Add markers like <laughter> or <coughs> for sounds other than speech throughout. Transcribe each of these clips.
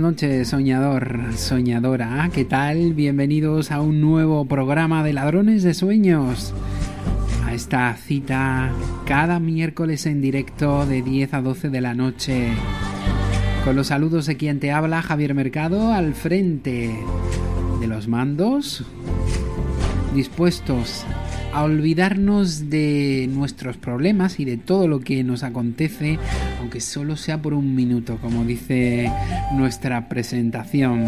Noches, soñador, soñadora. ¿Qué tal? Bienvenidos a un nuevo programa de Ladrones de Sueños. A esta cita cada miércoles en directo de 10 a 12 de la noche. Con los saludos de quien te habla, Javier Mercado, al frente de los mandos, dispuestos a olvidarnos de nuestros problemas y de todo lo que nos acontece, aunque solo sea por un minuto, como dice nuestra presentación.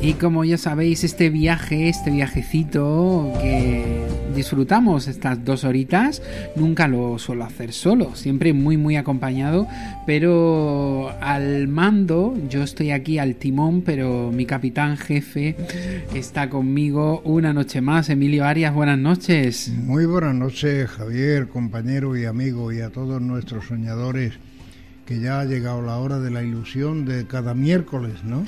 Y como ya sabéis, este viaje, este viajecito que disfrutamos estas dos horitas, nunca lo suelo hacer solo, siempre muy muy acompañado, pero al mando, yo estoy aquí al timón, pero mi capitán jefe está conmigo una noche más. Emilio Arias, buenas noches. Muy buenas noches, Javier, compañero y amigo, y a todos nuestros soñadores, que ya ha llegado la hora de la ilusión de cada miércoles, ¿no?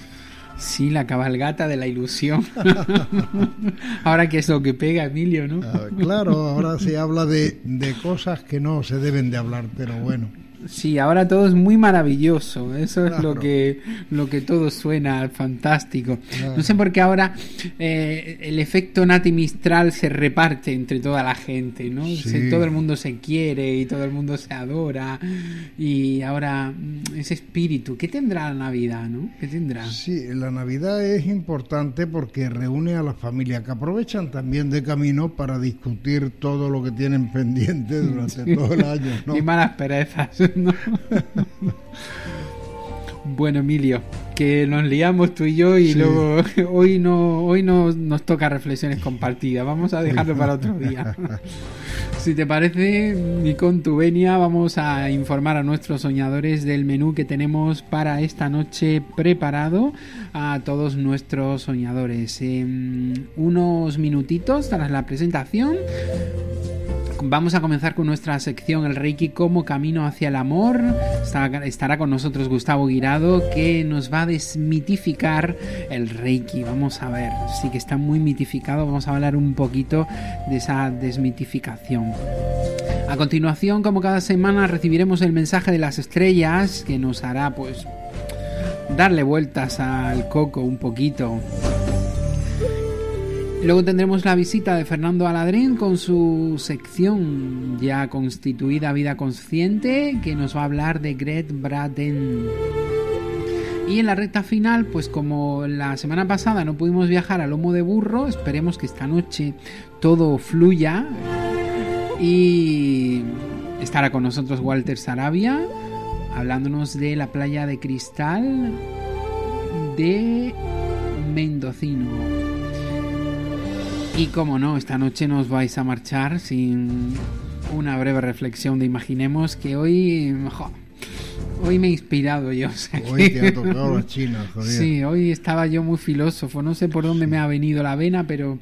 Sí, la cabalgata de la ilusión. <laughs> ahora que es lo que pega, Emilio, ¿no? Ah, claro, ahora se habla de, de cosas que no se deben de hablar, pero bueno. Sí, ahora todo es muy maravilloso. Eso es lo que lo que todo suena fantástico. No sé por qué ahora eh, el efecto Nati Mistral se reparte entre toda la gente, ¿no? todo el mundo se quiere y todo el mundo se adora. Y ahora mm, ese espíritu, ¿qué tendrá la Navidad, no? ¿Qué tendrá? Sí, la Navidad es importante porque reúne a la familia que aprovechan también de camino para discutir todo lo que tienen <laughs> pendiente durante todo el año, ¿no? Y malas perezas. Bueno, Emilio, que nos liamos tú y yo y luego <laughs> hoy no hoy no nos toca reflexiones compartidas. Vamos a dejarlo para otro día. <laughs> si te parece, y con tu venia, vamos a informar a nuestros soñadores del menú que tenemos para esta noche preparado a todos nuestros soñadores. En unos minutitos tras la presentación Vamos a comenzar con nuestra sección El Reiki como camino hacia el amor. Estará con nosotros Gustavo Guirado que nos va a desmitificar el Reiki. Vamos a ver, sí que está muy mitificado. Vamos a hablar un poquito de esa desmitificación. A continuación, como cada semana, recibiremos el mensaje de las estrellas que nos hará pues darle vueltas al coco un poquito. Luego tendremos la visita de Fernando Aladrín con su sección ya constituida Vida Consciente, que nos va a hablar de Gret Braden. Y en la recta final, pues como la semana pasada no pudimos viajar a lomo de burro, esperemos que esta noche todo fluya. Y estará con nosotros Walter Sarabia, hablándonos de la playa de cristal de Mendocino. Y como no, esta noche nos vais a marchar sin una breve reflexión de imaginemos que hoy hoy me he inspirado yo. <laughs> hoy te ha tocado la China, Javier. Sí, hoy estaba yo muy filósofo. No sé por dónde me ha venido la vena, pero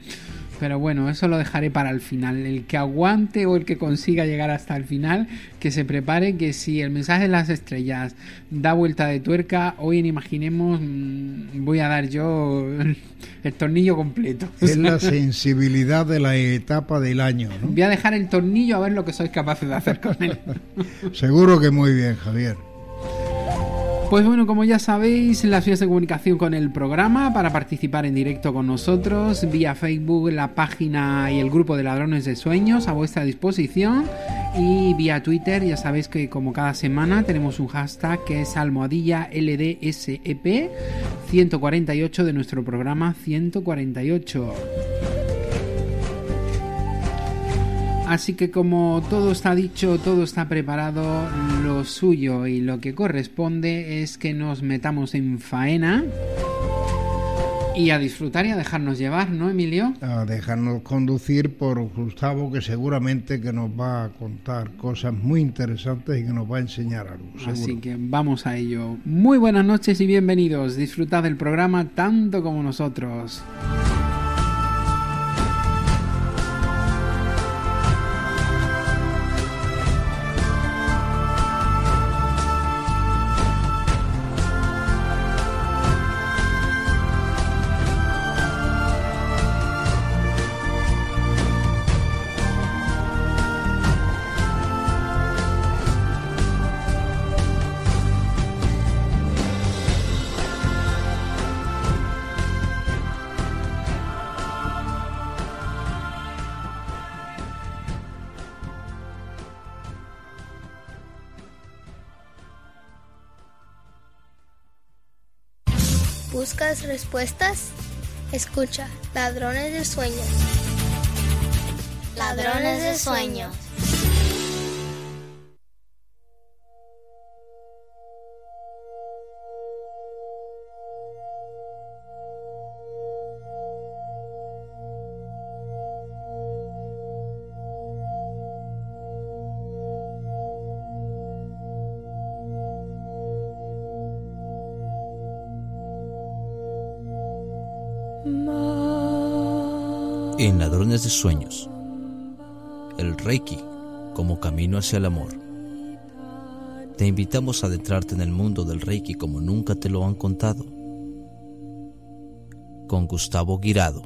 pero bueno, eso lo dejaré para el final. El que aguante o el que consiga llegar hasta el final, que se prepare que si el mensaje de las estrellas da vuelta de tuerca, hoy en Imaginemos mm, voy a dar yo <laughs> el tornillo completo. Es la sensibilidad de la etapa del año. ¿no? Voy a dejar el tornillo a ver lo que sois capaces de hacer con él. <laughs> Seguro que muy bien, Javier. Pues bueno, como ya sabéis, las vías de comunicación con el programa para participar en directo con nosotros, vía Facebook, la página y el grupo de ladrones de sueños a vuestra disposición y vía Twitter, ya sabéis que como cada semana tenemos un hashtag que es almohadilla LDSEP 148 de nuestro programa 148. Así que como todo está dicho, todo está preparado, lo suyo y lo que corresponde es que nos metamos en faena y a disfrutar y a dejarnos llevar, ¿no, Emilio? A dejarnos conducir por Gustavo, que seguramente que nos va a contar cosas muy interesantes y que nos va a enseñar algo. Así que vamos a ello. Muy buenas noches y bienvenidos. Disfrutad del programa tanto como nosotros. ¿Buscas respuestas? Escucha, Ladrones de Sueños. Ladrones de Sueños. En Ladrones de Sueños, el Reiki como camino hacia el amor. Te invitamos a adentrarte en el mundo del Reiki como nunca te lo han contado. Con Gustavo Guirado.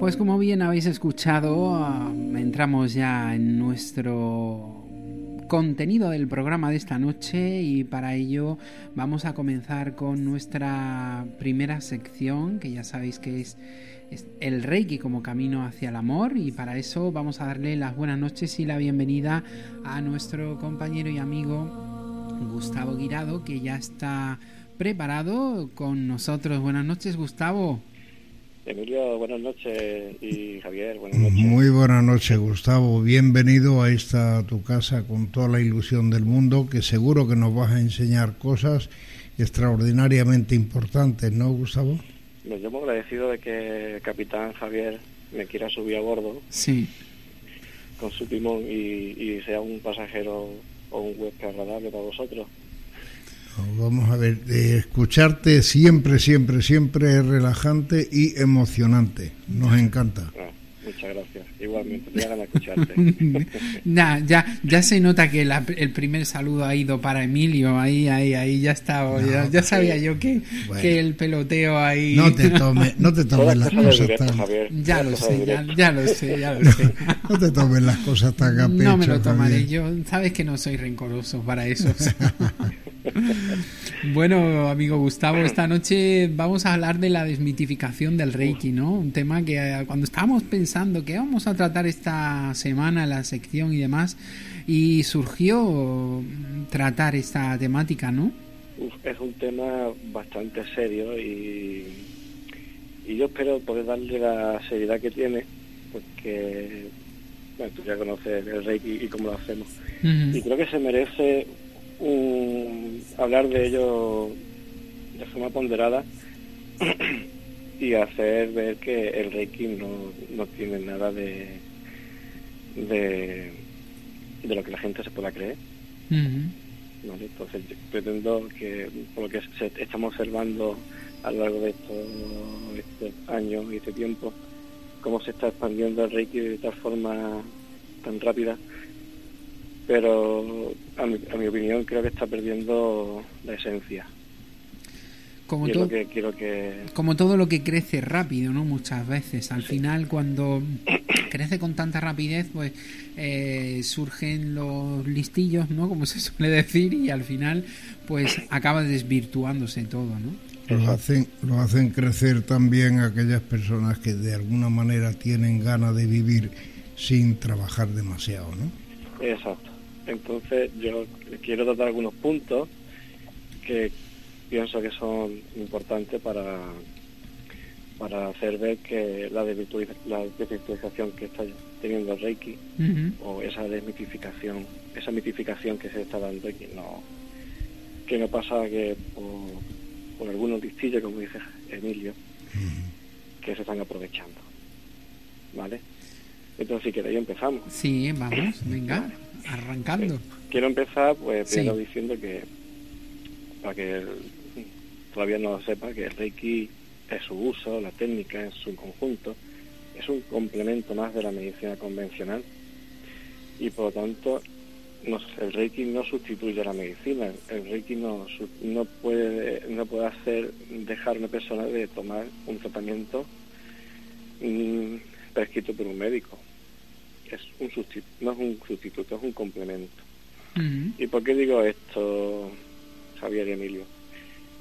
Pues como bien habéis escuchado, ah, entramos ya en nuestro contenido del programa de esta noche y para ello vamos a comenzar con nuestra primera sección que ya sabéis que es, el Reiki como camino hacia el amor y para eso vamos a darle las buenas noches y la bienvenida a nuestro compañero y amigo Gustavo Guirado que ya está preparado con nosotros. Buenas noches Gustavo. Emilio, buenas noches y Javier, buenas noches. Muy buenas noches, Gustavo. Bienvenido a esta tu casa con toda la ilusión del mundo, que seguro que nos vas a enseñar cosas extraordinariamente importantes, ¿no, Gustavo? Me llamo agradecido de que el capitán Javier me quiera subir a bordo. Sí. Con su timón y, y sea un pasajero o un huésped agradable para vosotros. Vamos a ver, eh, escucharte siempre, siempre, siempre es relajante y emocionante. Nos encanta. Ah, muchas gracias. Igualmente, me hagan escucharte. <laughs> nah, ya, ya se nota que la, el primer saludo ha ido para Emilio. Ahí, ahí, ahí ya estaba. No, ya, ya, sabía yo que, bueno. que, el peloteo ahí. No te tomes, no te tomes las cosas directo, tan. Javier, Ya lo sé, ya, ya, lo sé, ya lo sé. no te tomes las cosas tan a pecho, No me lo tomaré. Javier. Yo, sabes que no soy rencoroso para eso. <laughs> <laughs> Bueno, amigo Gustavo, esta noche vamos a hablar de la desmitificación del Reiki, ¿no? Un tema que eh, cuando estábamos pensando que vamos a tratar esta semana la sección y demás, y surgió tratar esta temática, ¿no? Uf, es un tema bastante serio y, y yo espero poder darle la seriedad que tiene, porque bueno, tú ya conoces el Reiki y cómo lo hacemos. Uh -huh. Y creo que se merece un, hablar de ello de forma ponderada <clears throat> y hacer ver que el Reiki no, no tiene nada de, de de lo que la gente se pueda creer. ¿vale? Entonces yo pretendo que, por lo que se, estamos observando a lo largo de estos, estos años y este tiempo, cómo se está expandiendo el Reiki de tal forma tan rápida, pero a mi, a mi opinión creo que está perdiendo la esencia. Como todo, lo que quiero que... como todo lo que crece rápido, ¿no? Muchas veces. Al final, cuando <coughs> crece con tanta rapidez, pues eh, surgen los listillos, ¿no? Como se suele decir, y al final, pues acaba desvirtuándose todo, ¿no? Lo hacen, lo hacen crecer también aquellas personas que de alguna manera tienen ganas de vivir sin trabajar demasiado, ¿no? Exacto. Entonces yo quiero tratar algunos puntos que pienso que son importantes para para hacer ver que la desvirtualiza- la desvirtualización que está teniendo el Reiki o esa desmitificación, esa mitificación que se está dando y que no que no pasa que por, por algunos listillos, como dice Emilio, que se están aprovechando. ¿Vale? Entonces si queréis empezamos. Sí, vamos, venga, arrancando. Quiero empezar, pues, Sí. primero diciendo que, para que el- todavía no lo sepa, que el Reiki es su uso, la técnica en su conjunto, es un complemento más de la medicina convencional y por lo tanto no- el Reiki no sustituye a la medicina, el Reiki no, no puede no puede hacer dejar a una persona de tomar un tratamiento mm, prescrito por un médico. Es un sustitu- no es un sustituto, es un complemento. ¿Y por qué digo esto, Javier y Emilio?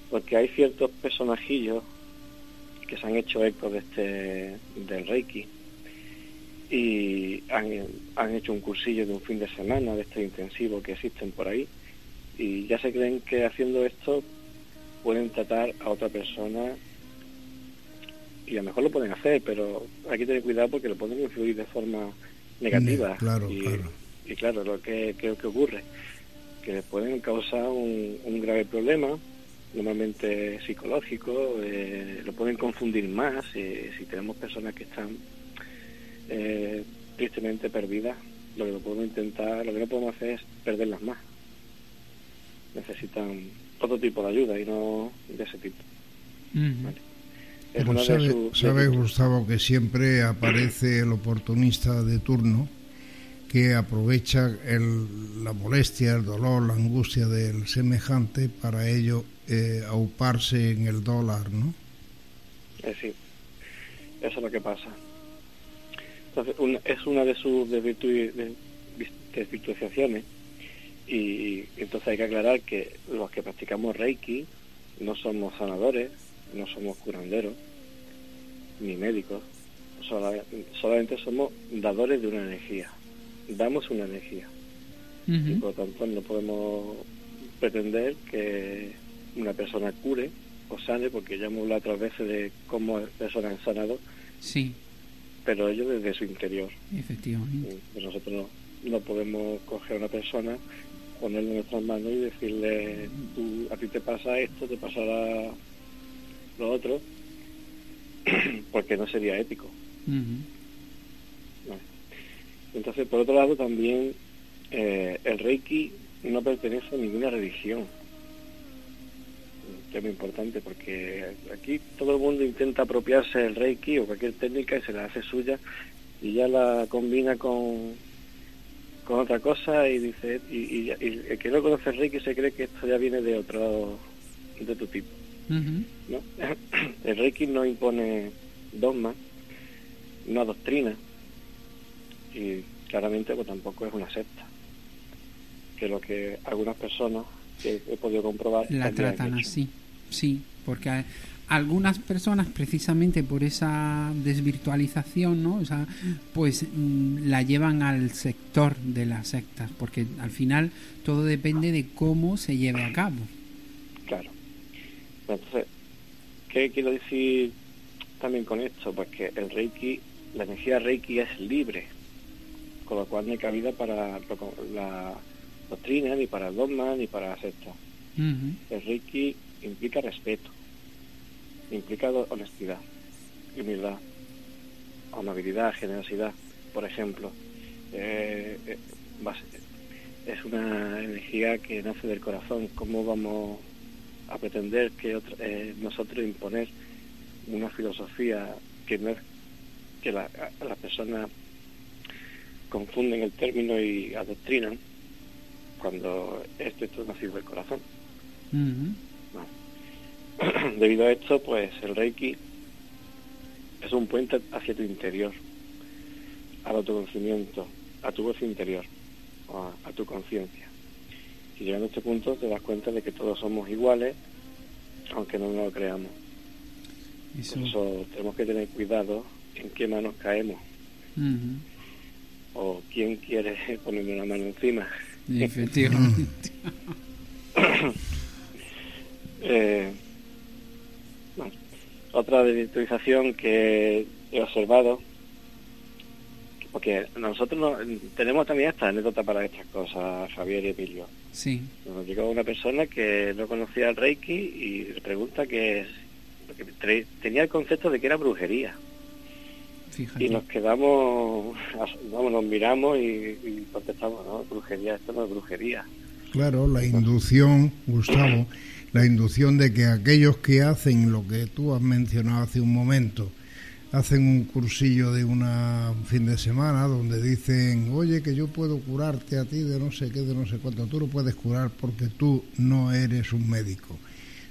Porque hay ciertos personajillos que se han hecho eco de este del Reiki y han, han hecho un cursillo de un fin de semana de este intensivo que existen por ahí y ya se creen que haciendo esto pueden tratar a otra persona y a lo mejor lo pueden hacer, pero hay que tener cuidado porque lo pueden influir de forma negativa. Ne- claro, y, claro. y claro, lo que creo que ocurre, que les pueden causar un, un grave problema, normalmente psicológico, eh, lo pueden confundir más eh, si tenemos personas que están eh, tristemente perdidas, lo que no podemos intentar, lo que no podemos hacer es perderlas más. Necesitan otro tipo de ayuda y no de ese tipo. Vale. Es Pero una de sabe, sus- sabe, de- Gustavo, que siempre aparece el oportunista de turno que aprovecha el- la molestia, el dolor, la angustia del semejante para ello eh, auparse en el dólar, ¿no? Eh, sí, eso es lo que pasa. Entonces, una- es una de sus desvirtu- de- desvirtualizaciones y entonces hay que aclarar que los que practicamos Reiki no somos sanadores, no somos curanderos, ni médicos, sola- solamente somos dadores de una energía, damos una energía. Y por lo tanto no podemos pretender que una persona cure o sane, porque ya hemos hablado otras veces de cómo personas han sanado, Sí, pero ellos desde su interior. efectivamente. Pues nosotros no, no podemos coger a una persona, ponerle en nuestras manos y decirle, tú, a ti te pasa esto, te pasará lo otro, <clears throat> porque no sería ético. Entonces, por otro lado, también eh, el Reiki no pertenece a ninguna religión. Que es muy importante porque aquí todo el mundo intenta apropiarse del Reiki o cualquier técnica y se la hace suya y ya la combina con, con otra cosa y dice y, y- y el que no conoce el Reiki se cree que esto ya viene de otro de otro tipo. ¿No? <clears throat> El Reiki no impone dogmas, no adoctrina y claramente pues tampoco es una secta, que lo que algunas personas que he podido comprobar La tratan así, sí, porque algunas personas precisamente por esa desvirtualización, ¿no? O sea, pues mm, la llevan al sector de las sectas, porque al final todo depende de cómo se lleve a cabo. Entonces, ¿qué quiero decir también con esto? Pues que el Reiki, la energía Reiki es libre, con lo cual no hay cabida para la doctrina, ni para el dogma, ni para la secta. El Reiki implica respeto, implica honestidad, humildad, amabilidad, generosidad. Por ejemplo, eh, eh, es una energía que nace del corazón. ¿Cómo vamos a pretender que eh, nosotros imponer una filosofía que no es que la, las personas confunden el término y adoctrinan cuando esto, esto nacido del corazón. <clears throat> Debido a esto, pues el Reiki es un puente hacia tu interior, al autoconocimiento, a tu voz interior, a, tu conciencia. Y llegando a este punto te das cuenta de que todos somos iguales, aunque no nos lo creamos. Por eso tenemos que tener cuidado en qué manos caemos. O quién quiere ponerme una mano encima. Efectivamente. <coughs> eh, otra desvirtualización que he observado, porque nosotros tenemos también esta anécdota para estas cosas, Javier y Emilio. Sí. Nos llegó una persona que no conocía el Reiki y le pregunta que tenía el concepto de que era brujería. Y nos quedamos, vamos, nos miramos y, contestamos, no, brujería, esto no es brujería. Claro, la inducción, Gustavo, la inducción de que aquellos que hacen lo que tú has mencionado hace un momento, hacen un cursillo de una fin de semana donde dicen, oye, que yo puedo curarte a ti de no sé qué, de no sé cuánto, tú lo puedes curar porque tú no eres un médico.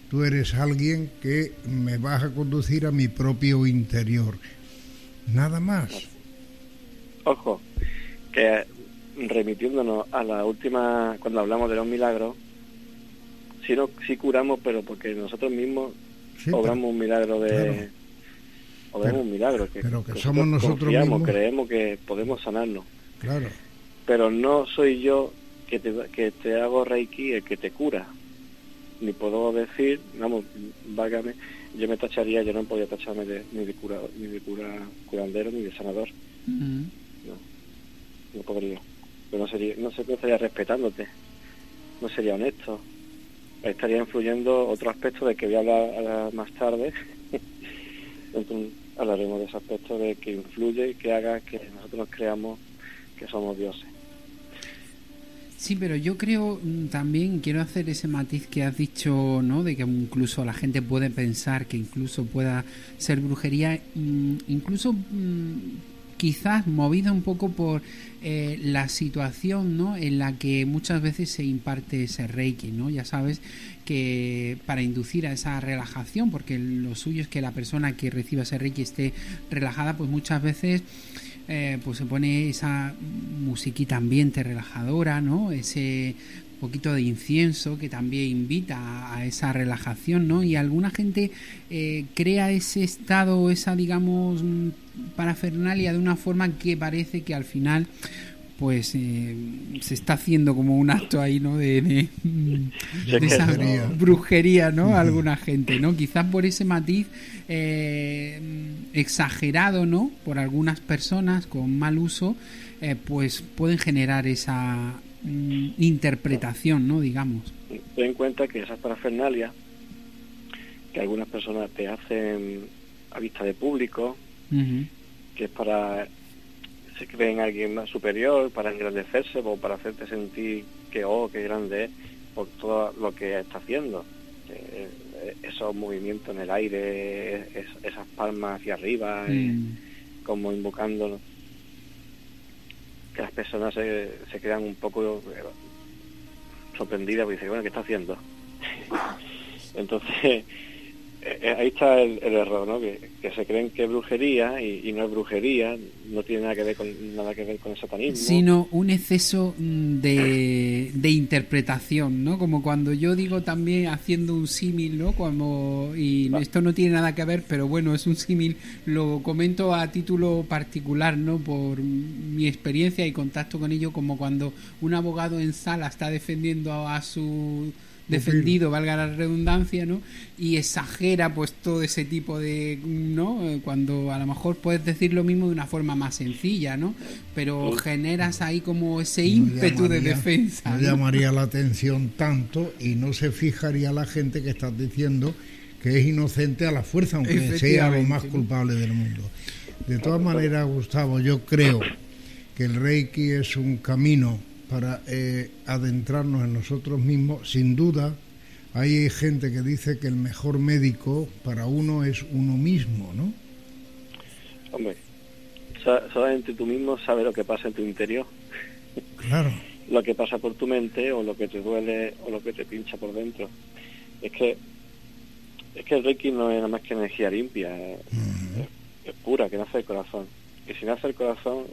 Tú eres alguien que me vas a conducir a mi propio interior. Nada más. Ojo, que remitiéndonos a la última, cuando hablamos de los milagros, si no si curamos pero porque nosotros mismos obramos un milagro de obramos un milagro que, pero que, somos nosotros mismos. creemos que podemos sanarnos. Claro. Pero no soy yo que te, que te hago reiki el que te cura. Ni puedo decir vamos vágame yo me tacharía yo no podía tacharme de, ni de cura ni de cura curandero ni de sanador. No no podría. Pero no sería no se estaría respetándote. No sería honesto. Estaría influyendo otro aspecto de que voy a hablar más tarde. <laughs> Entonces, hablaremos de ese aspecto de que influye y que haga que nosotros creamos que somos dioses. Sí, pero yo creo mm, también, quiero hacer ese matiz que has dicho, ¿no? De que incluso la gente puede pensar que incluso pueda ser brujería, mm, incluso mm, quizás movida un poco por eh, la situación ¿no? en la que muchas veces se imparte ese reiki, ¿no? Ya sabes que para inducir a esa relajación, porque lo suyo es que la persona que reciba ese reiki esté relajada, pues muchas veces eh, pues se pone esa musiquita ambiente relajadora, ¿no? Ese poquito de incienso que también invita a, esa relajación, ¿no? Y alguna gente eh, crea ese estado, esa, digamos, parafernalia de una forma que parece que al final pues eh, se está haciendo como un acto ahí, ¿no? De, de, esa brujería, ¿no? Alguna gente, ¿no? Quizás por ese matiz eh, exagerado, ¿no? Por algunas personas con mal uso, pues pueden generar esa Mm, interpretación, ¿no? Digamos. Ten en cuenta que esas parafernalias que algunas personas te hacen a vista de público, que es para se creen alguien más superior, para engrandecerse o para hacerte sentir que, oh, qué grande es por todo lo que está haciendo. Eh, esos movimientos en el aire, esas palmas hacia arriba, eh, mm. como invocando que las personas se, se quedan un poco eh, sorprendidas porque dicen, bueno, ¿qué está haciendo? <laughs> Entonces, eh, eh, ahí está el, error, ¿no? Que, se creen que es brujería y, no es brujería, no tiene nada que ver con nada que ver con el satanismo. Sino un exceso mm, de, de interpretación, ¿no? Como cuando yo digo también haciendo un símil, ¿no? Como, y esto no tiene nada que ver, pero bueno, es un símil, lo comento a título particular, ¿no? Por mi experiencia y contacto con ello, como cuando un abogado en sala está defendiendo a su defendido, valga la redundancia, ¿no? Y exagera pues todo ese tipo de, ¿no? Cuando a lo mejor puedes decir lo mismo de una forma más sencilla, ¿no? Pero generas ahí como ese ímpetu de defensa. No, llamaría la <laughs> atención tanto y no se fijaría la gente que estás diciendo que es inocente a la fuerza, aunque sea lo más culpable del mundo. De todas maneras, Gustavo, yo creo que el Reiki es un camino para eh, adentrarnos en nosotros mismos. Sin duda, hay gente que dice que el mejor médico para uno es uno mismo, ¿no? Hombre, solamente tú mismo sabes lo que pasa en tu interior. Claro. <laughs> lo que pasa por tu mente o lo que te duele o lo que te pincha por dentro. Es que es que el Reiki no es nada más que energía limpia, es, pura, que nace del corazón. Y si nace el corazón,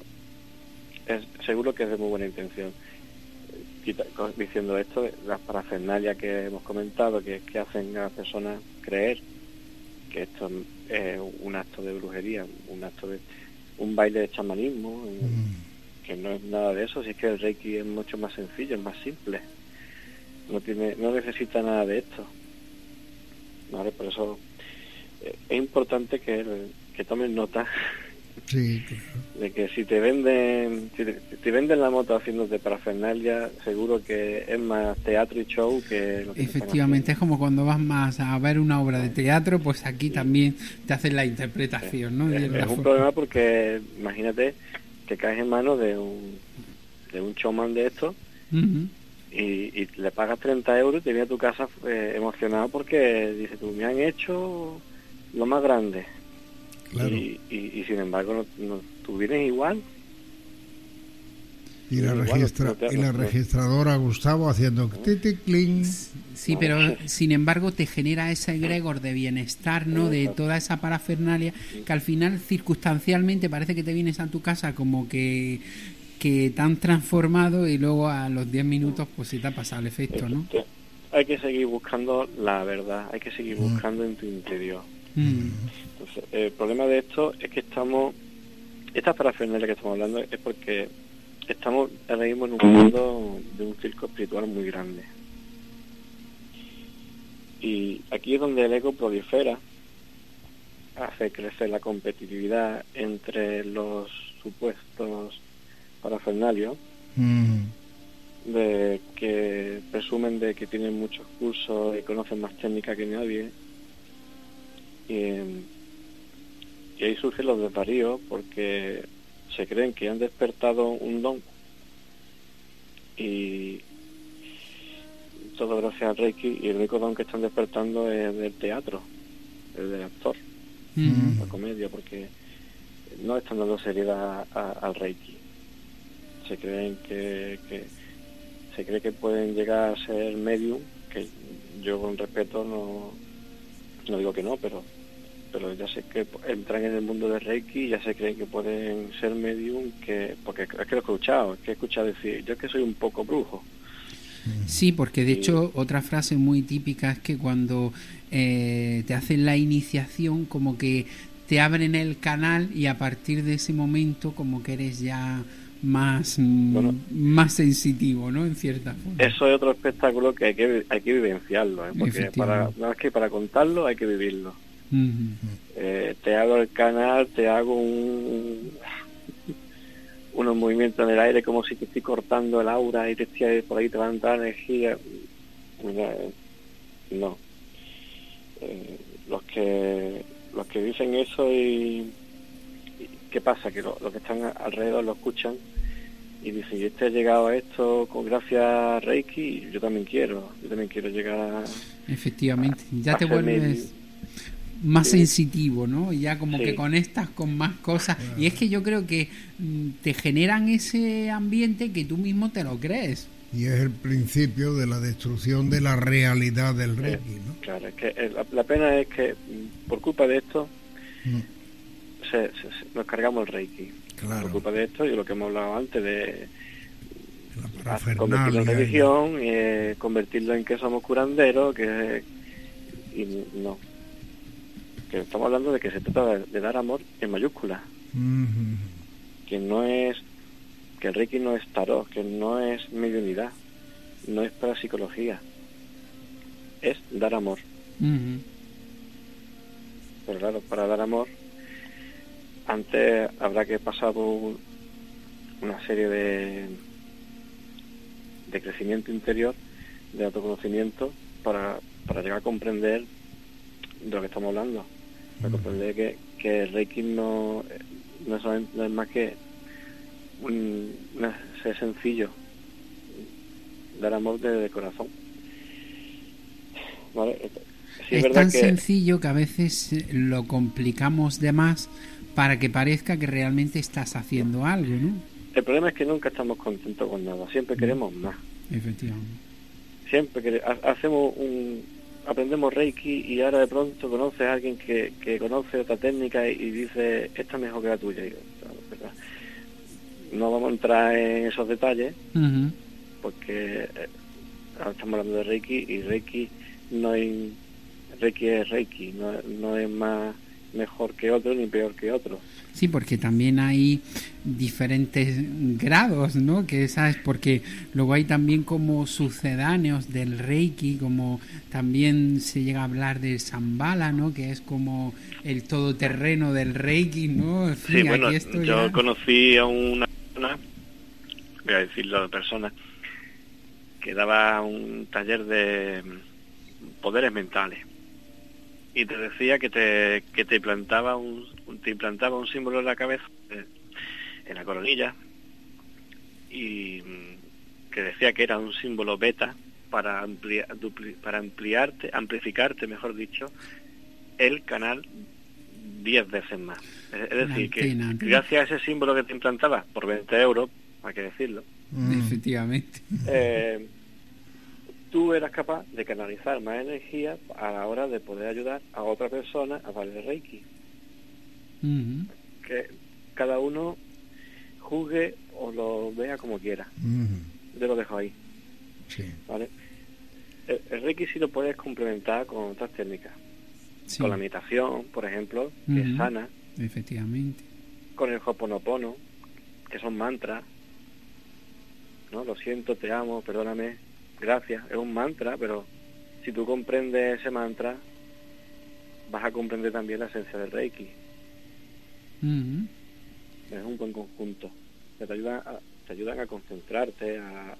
es seguro que es de muy buena intención. diciendo esto, las parafernalias que hemos comentado, que, que hacen a las personas creer que esto es un acto de brujería, un acto de un baile de chamanismo, que no es nada de eso, si es que el Reiki es mucho más sencillo, es más simple. No tiene no necesita nada de esto. ¿Vale? Por eso eh, es importante que, que tomen nota de que si te venden si te, venden la moto haciéndote parafernalia seguro que es más teatro y show que efectivamente es como cuando vas más a ver una obra de teatro pues aquí también te hacen la interpretación ¿no? es, un problema porque imagínate que caes en manos de un de un showman de esto y, le pagas 30 euros y te viene a tu casa eh, emocionado porque dice tú me han hecho lo más grande y, y, sin embargo, no, tú vienes igual. Y la, registra y la registradora Gustavo haciendo cling. Sí, pero sin embargo te genera ese egregor de bienestar, ¿no? De toda esa parafernalia que al final circunstancialmente parece que te vienes a tu casa como que que tan transformado y luego a los 10 minutos pues se te ha pasado el efecto, ¿no? Hay que seguir buscando la verdad, hay que seguir mm. buscando en tu interior. Mm el problema de esto es que estamos, estas parafernalias que estamos hablando es porque estamos ahora mismo en un mundo de un circo espiritual muy grande. Y aquí es donde el ego prolifera, hace crecer la competitividad entre los supuestos parafernalios, de que presumen de que tienen muchos cursos y conocen más técnica que nadie. Y, y ahí surgen los desvaríos porque se creen que han despertado un don y todo gracias al Reiki y el único don que están despertando es del teatro, el del actor, mm. la comedia, porque no están dando seriedad al Reiki. Se creen que, que, se cree que pueden llegar a ser medium, que yo con respeto no, no digo que no, pero pero ya sé que entran en el mundo de Reiki y ya se creen que pueden ser medium, que porque es que lo he escuchado, es que he escuchado decir, yo es que soy un poco brujo. Sí, porque de hecho otra frase muy típica es que cuando eh, te hacen la iniciación como que te abren el canal y a partir de ese momento como que eres ya más mm, más sensitivo, ¿no? En cierta forma. Eso es otro espectáculo que hay que, hay que vivenciarlo, ¿eh? porque para, más que para contarlo hay que vivirlo. Eh, te hago el canal, te hago un, unos movimientos en el aire como si te estoy cortando el aura y te estoy por ahí te va a entrar energía. no. Eh, los que los que dicen eso y, qué pasa que los que están alrededor lo escuchan y dicen yo este he llegado a esto con gracias a Reiki yo también quiero yo también quiero llegar a efectivamente ya te vuelves más sensitivo, ¿no? Y ya como que conectas con más cosas. Y es que yo creo que mm, te generan ese ambiente que tú mismo te lo crees. Y es el principio de la destrucción de la realidad del Reiki, ¿no? Claro, es que eh, la, pena es que mm, por culpa de esto mm. se, nos cargamos el Reiki. Claro. Por culpa de esto y lo que hemos hablado antes de convertirlo en religión, y, eh, convertirlo en que somos curanderos, que y no, que estamos hablando de que se trata de, dar amor en mayúscula. Que no es, que el Reiki no es tarot, que no es mediunidad, no es para psicología, es dar amor. Pero claro, para dar amor, antes habrá que pasar por una serie de, de crecimiento interior, de autoconocimiento, para, para llegar a comprender de lo que estamos hablando para comprender que, que el Reiki no, no, es, más que un, ser sencillo, dar amor desde el corazón. ¿Vale? Sí, es tan que- sencillo que a veces eh, lo complicamos de más para que parezca que realmente estás haciendo algo, ¿no? El problema es que nunca estamos contentos con nada, siempre queremos más. Efectivamente. Siempre ha- hacemos un aprendemos Reiki y ahora de pronto conoces a alguien que, que conoce otra técnica y, y dice esta es mejor que la tuya. Y yo, claro. No vamos a entrar en esos detalles porque eh, ahora estamos hablando de Reiki y Reiki no hay Reiki es Reiki, no, no es más mejor que otro ni peor que otro. Sí, porque también hay diferentes grados, ¿no? Que sabes, porque luego hay también como sucedáneos del Reiki, como también se llega a hablar del Zambala, ¿no? Que es como el todoterreno del Reiki, ¿no? En fin, Sí, bueno, aquí esto yo ya- conocí a una persona, voy a decirlo de persona, que daba un taller de poderes mentales y te decía que te, que te implantaba un, te implantaba un símbolo en la cabeza, eh, en la coronilla, y mm, que decía que era un símbolo beta para ampliar, dupli- para ampliarte, amplificarte, mejor dicho, el canal 10 veces más. Es, decir, que gracias a ese símbolo que te implantaba, por 20 euros, hay que decirlo, Mm. Efectivamente. eh, tú eras capaz de canalizar más energía a la hora de poder ayudar a otra persona a darle Reiki. Que cada uno juzgue o lo vea como quiera. Yo lo dejo ahí, Sí. ¿vale? El, el Reiki sí lo puedes complementar con otras técnicas. Sí, Con la meditación, por ejemplo, que es sana. efectivamente. Con el Hoponopono, que son mantras. ¿no? Lo siento, te amo, perdóname, gracias. Es un mantra, pero si tú comprendes ese mantra, vas a comprender también la esencia del Reiki. Es un buen conjunto. que Te ayudan a, te ayudan a concentrarte, a,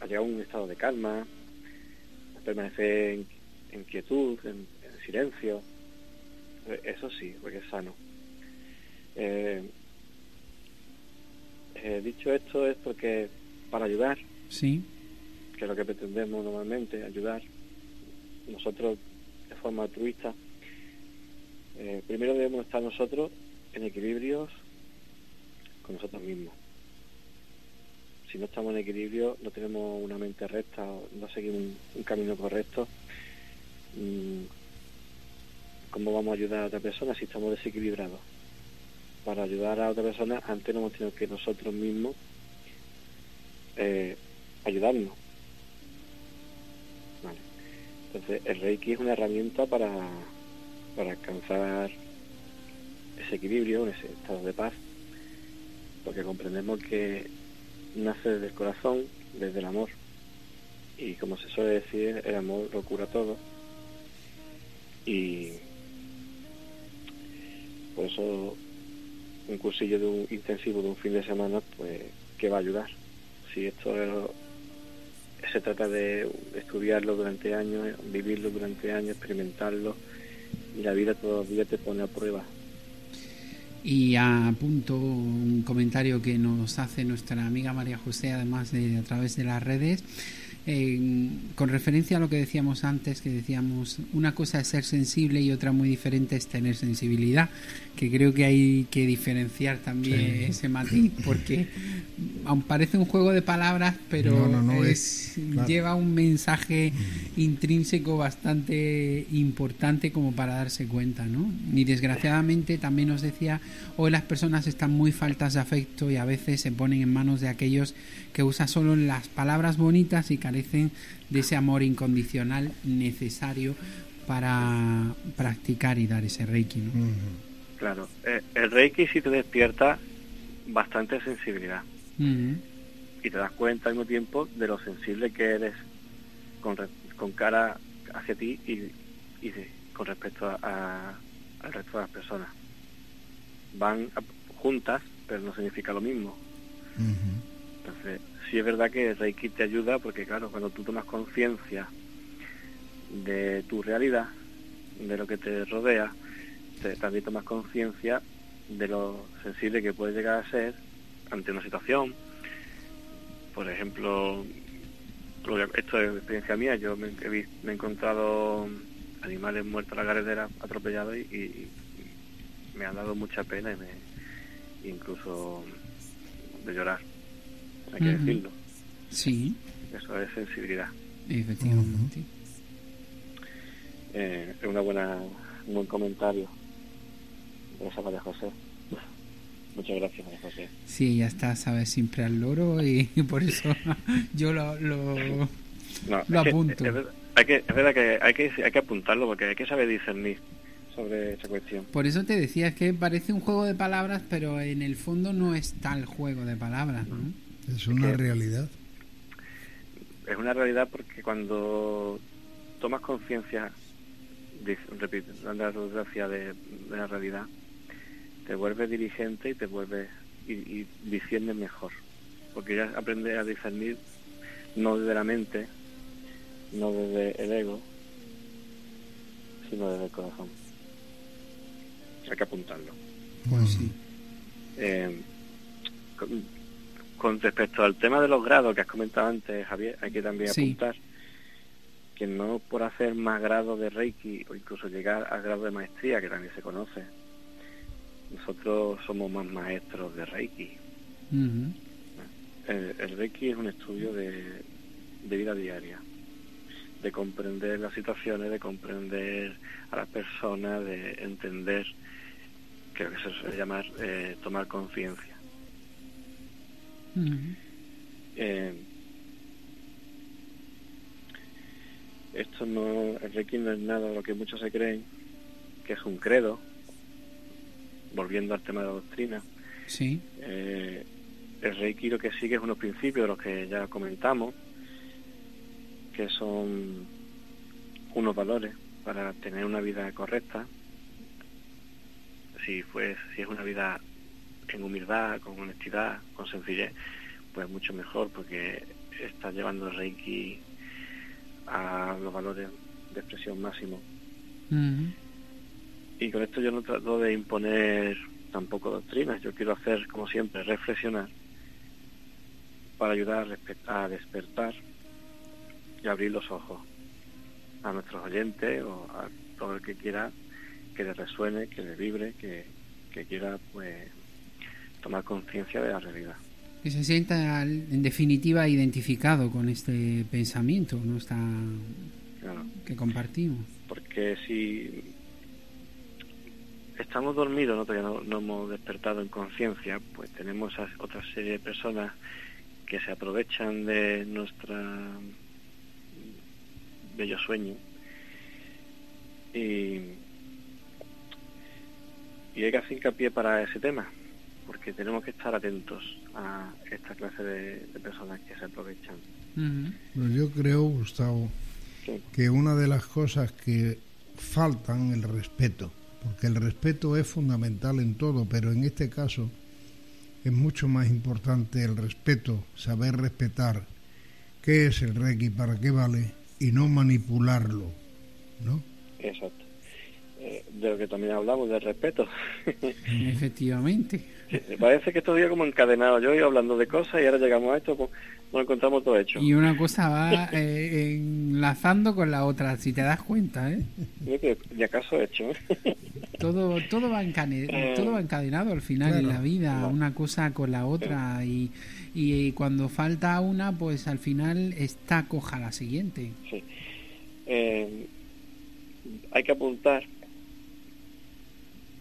a llegar a un estado de calma, a permanecer en, en quietud, en, en silencio. Eh, Eso sí, porque es sano. Eh, eh, dicho esto es porque para ayudar, Sí, que es lo que pretendemos normalmente, ayudar, nosotros de forma altruista, eh, primero debemos estar nosotros en equilibrios con nosotros mismos. Si no estamos en equilibrio, no tenemos una mente recta, no seguimos un, un camino correcto, mm, ¿cómo vamos a ayudar a otra persona si estamos desequilibrados? Para ayudar a otra persona, antes no hemos tenido que nosotros mismos eh, ayudarnos. Entonces, el Reiki es una herramienta para, para alcanzar ese equilibrio, ese estado de paz, porque comprendemos que nace desde el corazón, desde el amor, y como se suele decir, el amor lo cura todo, y por eso un cursillo de un intensivo de un fin de semana, pues, ¿qué va a ayudar? Si esto es- se trata de estudiarlo durante años, vivirlo durante años, experimentarlo, y la vida días te pone a prueba. Y apunto un comentario que nos hace nuestra amiga María José, además de a través de las redes, eh, con referencia a lo que decíamos antes, que decíamos una cosa es ser sensible y otra muy diferente es tener sensibilidad, que creo que hay que diferenciar también Sí. ese matiz, porque aun parece un juego de palabras, pero No, no, no, es- es- claro. lleva un mensaje intrínseco bastante importante como para darse cuenta, ¿no? Y desgraciadamente también nos decía, hoy las personas están muy faltas de afecto y a veces se ponen en manos de aquellos que usan solo las palabras bonitas y carecen de ese amor incondicional necesario para practicar y dar ese reiki, ¿no? Claro, eh, el Reiki sí te despierta bastante sensibilidad y te das cuenta al mismo tiempo de lo sensible que eres con, re- con cara hacia ti y, y de- con respecto a, a- al resto de las personas. Van a- juntas, pero no significa lo mismo. Entonces, sí es verdad que Reiki te ayuda porque, claro, cuando tú tomas conciencia de tu realidad, de lo que te rodea, te- también tomas conciencia de lo sensible que puedes llegar a ser ante una situación. Por ejemplo, esto es experiencia mía, yo me, he, encontrado animales muertos en la carretera, atropellados y, me han dado mucha pena y me, incluso de llorar, hay que decirlo, Sí, eso es sensibilidad. efectivamente. Eh, es una buena, un buen comentario de esa María José. Muchas gracias, María José. Sí, ya está, sabes, siempre al loro y <laughs> por eso <laughs> yo lo... lo... No, Lo es que- apunto. es, verdad, hay que, es verdad que hay, que hay que apuntarlo porque hay que saber discernir sobre esa cuestión. Por eso te decía, es que parece un juego de palabras, pero en el fondo no es tal juego de palabras, ¿no? Es una que- realidad. Es una realidad porque cuando tomas conciencia, repito, dando la redundancia de, de la realidad, te vuelves dirigente y te vuelves y, y discernes mejor. Porque ya aprendes a discernir no desde la mente, no desde el ego, sino desde el corazón. Hay que apuntarlo. Pues sí. Eh, con, respecto al tema de los grados que has comentado antes, Javier, hay que también Sí. apuntar que no por hacer más grados de Reiki o incluso llegar al grado de maestría, que también se conoce, nosotros somos más maestros de Reiki. El, el Reiki es un estudio de, de vida diaria, de comprender las situaciones, de comprender a las personas, de entender, creo que se suele llamar eh, tomar conciencia. Eh, esto no, el Reiki no es nada de lo que muchos se creen, que es un credo, volviendo al tema de la doctrina. Sí. Eh, el Reiki lo que sigue es unos principios de los que ya comentamos, que son unos valores para tener una vida correcta. Si, pues, si es una vida en humildad, con honestidad, con sencillez, pues mucho mejor porque está llevando el Reiki a los valores de expresión máximo. Ujú. Y con esto yo no trato de imponer tampoco doctrinas, yo quiero hacer, como siempre, reflexionar para ayudar a despertar y abrir los ojos a nuestros oyentes o a todo el que quiera que le resuene, que le vibre, que, que quiera pues tomar conciencia de la realidad. Que se sienta, en definitiva, identificado con este pensamiento ¿no? Está, Claro. que compartimos. porque si estamos dormidos, ¿no? todavía no, no hemos despertado en conciencia, pues tenemos a otra serie de personas que se aprovechan de nuestra bello sueño y, y hay que hacer hincapié para ese tema, porque tenemos que estar atentos a esta clase de, de personas que se aprovechan. Ujú. Pues yo creo, Gustavo, Sí. que una de las cosas que faltan el respeto, porque el respeto es fundamental en todo, pero en este caso es mucho más importante el respeto, saber respetar qué es el Reiki, para qué vale y no manipularlo, ¿no? Exacto. Eh, de lo que también hablamos, del respeto. <laughs> Efectivamente. Me parece que estos días como encadenado. Yo iba hablando de cosas y ahora llegamos a esto, pues nos encontramos todo hecho. Y una cosa va eh, enlazando con la otra, si te das cuenta, ¿eh? Ni acaso hecho. ¿eh? Todo, todo, va encane- todo va encadenado al final en la vida, una cosa con la otra. Y, y cuando falta una, pues al final está coja la siguiente. Sí. Eh, hay que apuntar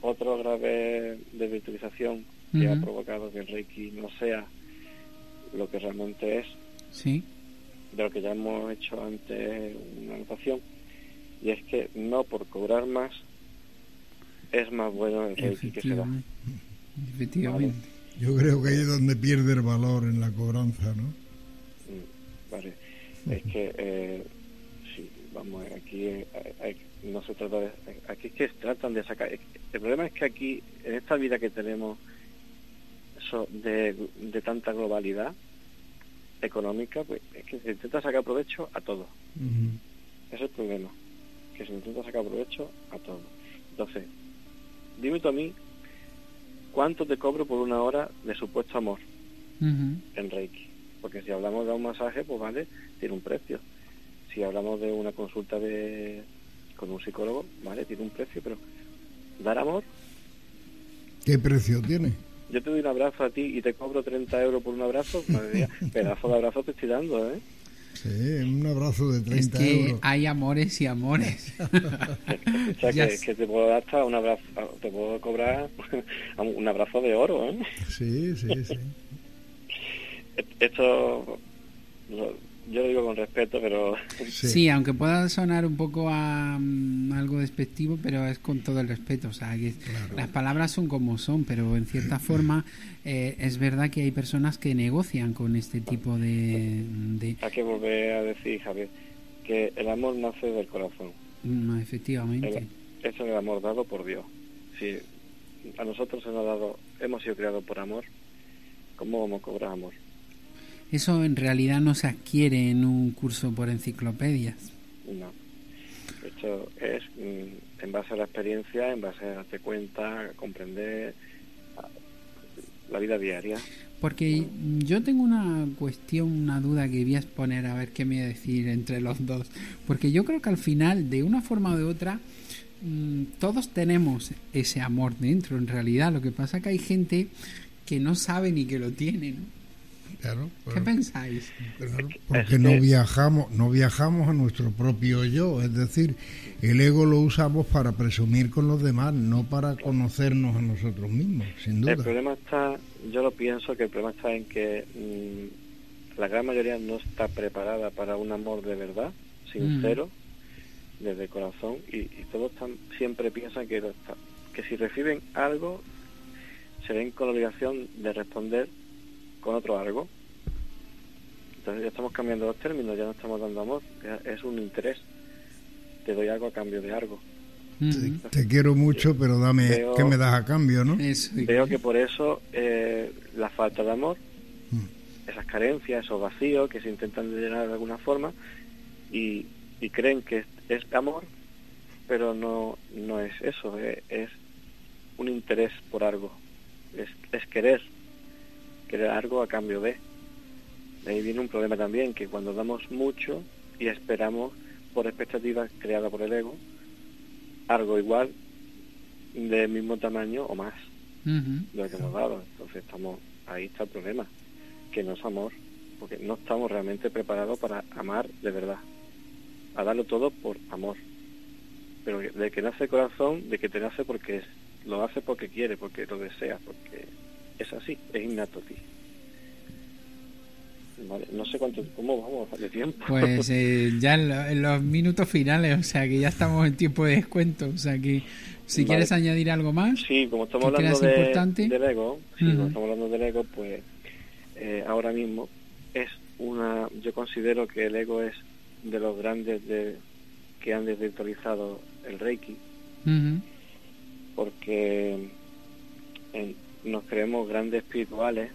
otro grave desvirtualización que ha provocado que el Reiki no sea lo que realmente es, Sí, de lo que ya hemos hecho antes una anotación, y es que no por cobrar más es más bueno el Reiki que se da. efectivamente. Yo creo que ahí es donde pierde el valor en la cobranza, ¿no? Mm, Vale. Es que, eh, sí, vamos, aquí eh, hay- no se trata de... Aquí es que tratan de sacar... El problema es que aquí, en esta vida que tenemos so- de, de tanta globalidad económica, pues es que se intenta sacar provecho a todo. Ujú. Ese es el problema. Que se intenta sacar provecho a todo. Entonces, dime tú a mí, ¿cuánto te cobro por una hora de supuesto amor en Reiki? porque si hablamos de un masaje, pues vale, tiene un precio. Si hablamos de una consulta de con un psicólogo, vale, tiene un precio, pero dar amor, ¿Qué precio tiene? yo te doy un abrazo a ti y te cobro 30 euros por un abrazo, madre mía, <laughs> pedazo de abrazo te estoy dando, ¿eh? Sí, un abrazo de 30 Es que euros. hay amores y amores. <laughs> O sea, que, que te puedo dar hasta un abrazo, te puedo cobrar <laughs> un abrazo de oro, ¿eh? Sí, sí, sí. Esto, yo lo digo con respeto, pero Sí. Sí, aunque pueda sonar un poco a mm, algo despectivo, pero es con todo el respeto. O sea, que las palabras son como son, pero en cierta <clears throat> forma eh, es verdad que hay personas que negocian con este tipo de... de hay que volver a decir, Javier, que el amor nace del corazón. mm, efectivamente. El- eso es el amor dado por Dios. Si a nosotros se nos ha dado, hemos sido creados por amor, ¿cómo vamos a cobrar amor? Eso en realidad no se adquiere en un curso por enciclopedias. No. Esto es mm, en base a la experiencia, en base a darte cuenta, comprender a- la vida diaria. Porque yo tengo una cuestión, una duda que voy a exponer a ver qué me voy a decir entre los dos. Porque yo creo que al final, de una forma o de otra, mm, todos tenemos ese amor dentro, en realidad. Lo que pasa que hay gente que no sabe ni que lo tiene, ¿no? Claro, ¿Qué pensáis? claro, porque no viajamos, no viajamos a nuestro propio yo, es decir, el ego lo usamos para presumir con los demás, no para conocernos a nosotros mismos, sin El duda. problema está, yo lo pienso que el problema está en que mm, la gran mayoría no está preparada para un amor de verdad, sincero, desde el corazón, y, y todos están, siempre piensan que, lo está- que si reciben algo, se ven con la obligación de responder con otro algo. Entonces ya estamos cambiando los términos, ya no estamos dando amor, es un interés. Te doy algo a cambio de algo. Te quiero mucho, pero dame, Veo- ¿qué me das a cambio, no? Eso. Veo que por eso eh, la falta de amor, Mm. esas carencias, esos vacíos que se intentan llenar de alguna forma y, y creen que es, es amor, pero no, no es eso, eh, es un interés por algo, es, es querer, querer algo a cambio de. De ahí viene un problema también, que cuando damos mucho y esperamos por expectativas creadas por el ego, algo igual, del mismo tamaño o más de lo que hemos dado. Entonces estamos, ahí está el problema, que no es amor, porque no estamos realmente preparados para amar de verdad, a darlo todo por amor. Pero de que nace el corazón, de que te nace porque es- lo hace porque quiere, porque lo desea, porque es así, es innato a ti. No sé cuánto, cómo vamos de tiempo. Pues <laughs> eh, ya en, lo- en los minutos finales, o sea que ya estamos en tiempo de descuento. O sea que si Vale. quieres añadir algo más. Sí, como estamos ¿Qué hablando de, importante? del ego, sí, Ujú. como estamos hablando del ego, pues eh, ahora mismo es una, yo considero que el ego es de los grandes de, que han desvirtualizado el Reiki, porque en- nos creemos grandes espirituales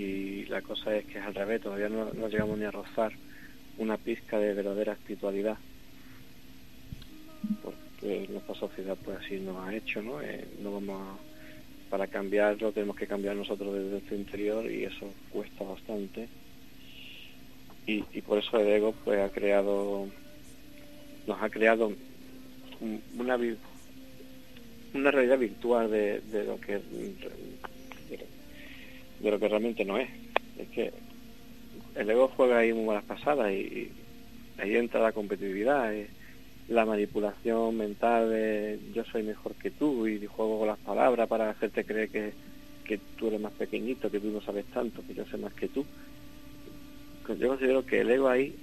y la cosa es que es al revés, todavía no, llegamos ni a rozar una pizca de verdadera espiritualidad, porque nuestra sociedad pues así nos ha hecho, ¿no? Eh, no vamos a- para cambiarlo tenemos que cambiar nosotros desde nuestro interior y eso cuesta bastante y, por eso el ego pues ha creado nos ha creado un- una una realidad virtual de lo que de lo que realmente no es es que el ego juega ahí muy malas pasadas y, ahí entra la competitividad eh, la manipulación mental de yo soy mejor que tú y juego con las palabras para hacerte creer que, que tú eres más pequeñito, que tú no sabes tanto, que yo sé más que tú. Yo considero que el ego ahí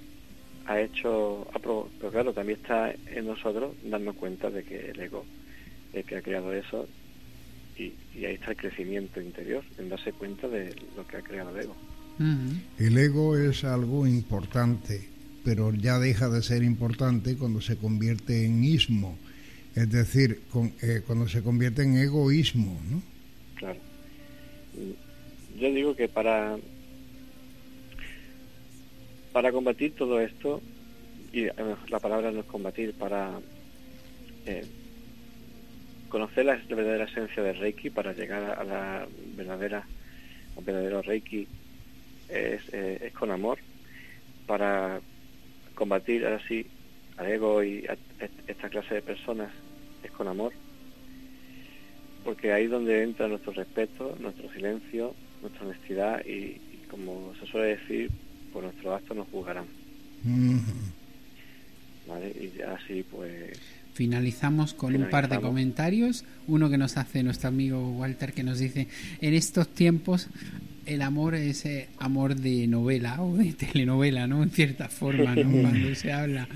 ha hecho, ha pero claro, también está en nosotros darnos cuenta de que el ego el que ha creado eso y, y ahí está el crecimiento interior, en darse cuenta de lo que ha creado el ego. El ego es algo importante, pero ya deja de ser importante cuando se convierte en ismo, es decir, con- eh, cuando se convierte en egoísmo, ¿no? Claro. Yo digo que para para combatir todo esto y la palabra no es combatir para eh, conocer la, la verdadera esencia del Reiki para llegar a la verdadera al verdadero Reiki es, eh, es con amor para combatir así al ego y a esta clase de personas es con amor porque ahí es donde entra nuestro respeto, nuestro silencio, nuestra honestidad y, como se suele decir, por nuestros actos nos juzgarán. ¿Vale? Y así pues... Finalizamos con un par de comentarios. Uno que nos hace nuestro amigo Walter que nos dice, en estos tiempos el amor es eh, amor de novela o de telenovela, ¿no? En cierta forma, ¿no? <laughs> Cuando se habla.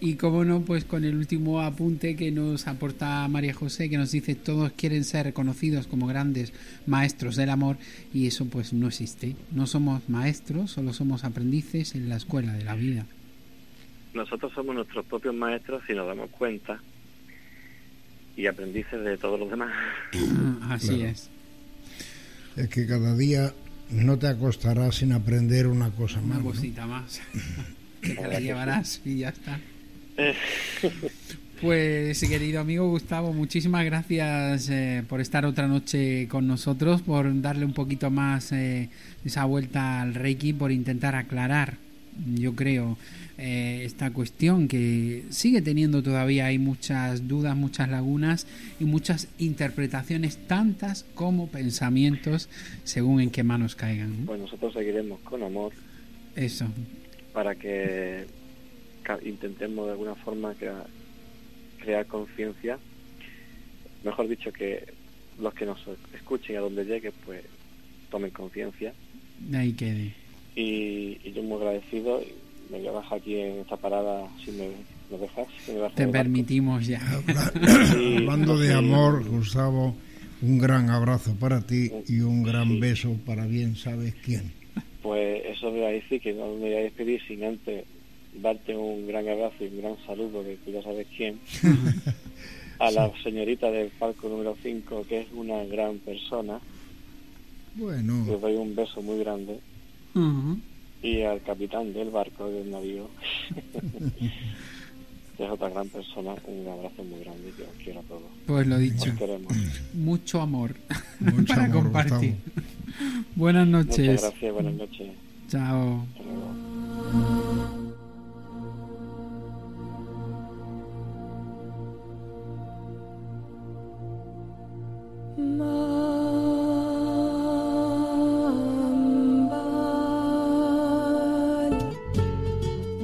Y como no, pues con el último apunte que nos aporta María José, que nos dice todos quieren ser reconocidos como grandes maestros del amor y eso pues no existe. No somos maestros, solo somos aprendices en la escuela de la vida. Nosotros somos nuestros propios maestros si nos damos cuenta y aprendices de todos los demás. <laughs> Así es. Es que cada día no te acostarás sin aprender una cosa más. Una cosita más. que <laughs> te la llevarás y ya está. <laughs> Pues querido amigo Gustavo, muchísimas gracias eh, por estar otra noche con nosotros, por darle un poquito más eh, esa vuelta al Reiki, por intentar aclarar, yo creo, eh, esta cuestión que sigue teniendo todavía hay muchas dudas, muchas lagunas y muchas interpretaciones, tantas como pensamientos, según en qué manos caigan. Pues nosotros seguiremos con amor. Eso. Para que intentemos de alguna forma crear, crear conciencia. Mejor dicho, que los que nos escuchen a donde llegue, pues tomen conciencia. Ahí quede. Y, y yo muy agradecido me voy a bajar aquí en esta parada si me, dejas. Te permitimos ya. Hablando <laughs> de amor, Gustavo, un gran abrazo para ti y un gran beso para bien sabes quién. Pues eso me va a decir que no me voy a despedir sin antes darte un gran abrazo y un gran saludo de que ya sabes quién. <laughs> a la señorita del palco número 5, que es una gran persona. Bueno. Les doy un beso muy grande y al capitán del barco del navío, <laughs> que es otra gran persona, un abrazo muy grande que os quiero a todos. Pues lo dicho, mucho amor <laughs> para compartir. Buenas noches. Muchas gracias, buenas noches. Chao.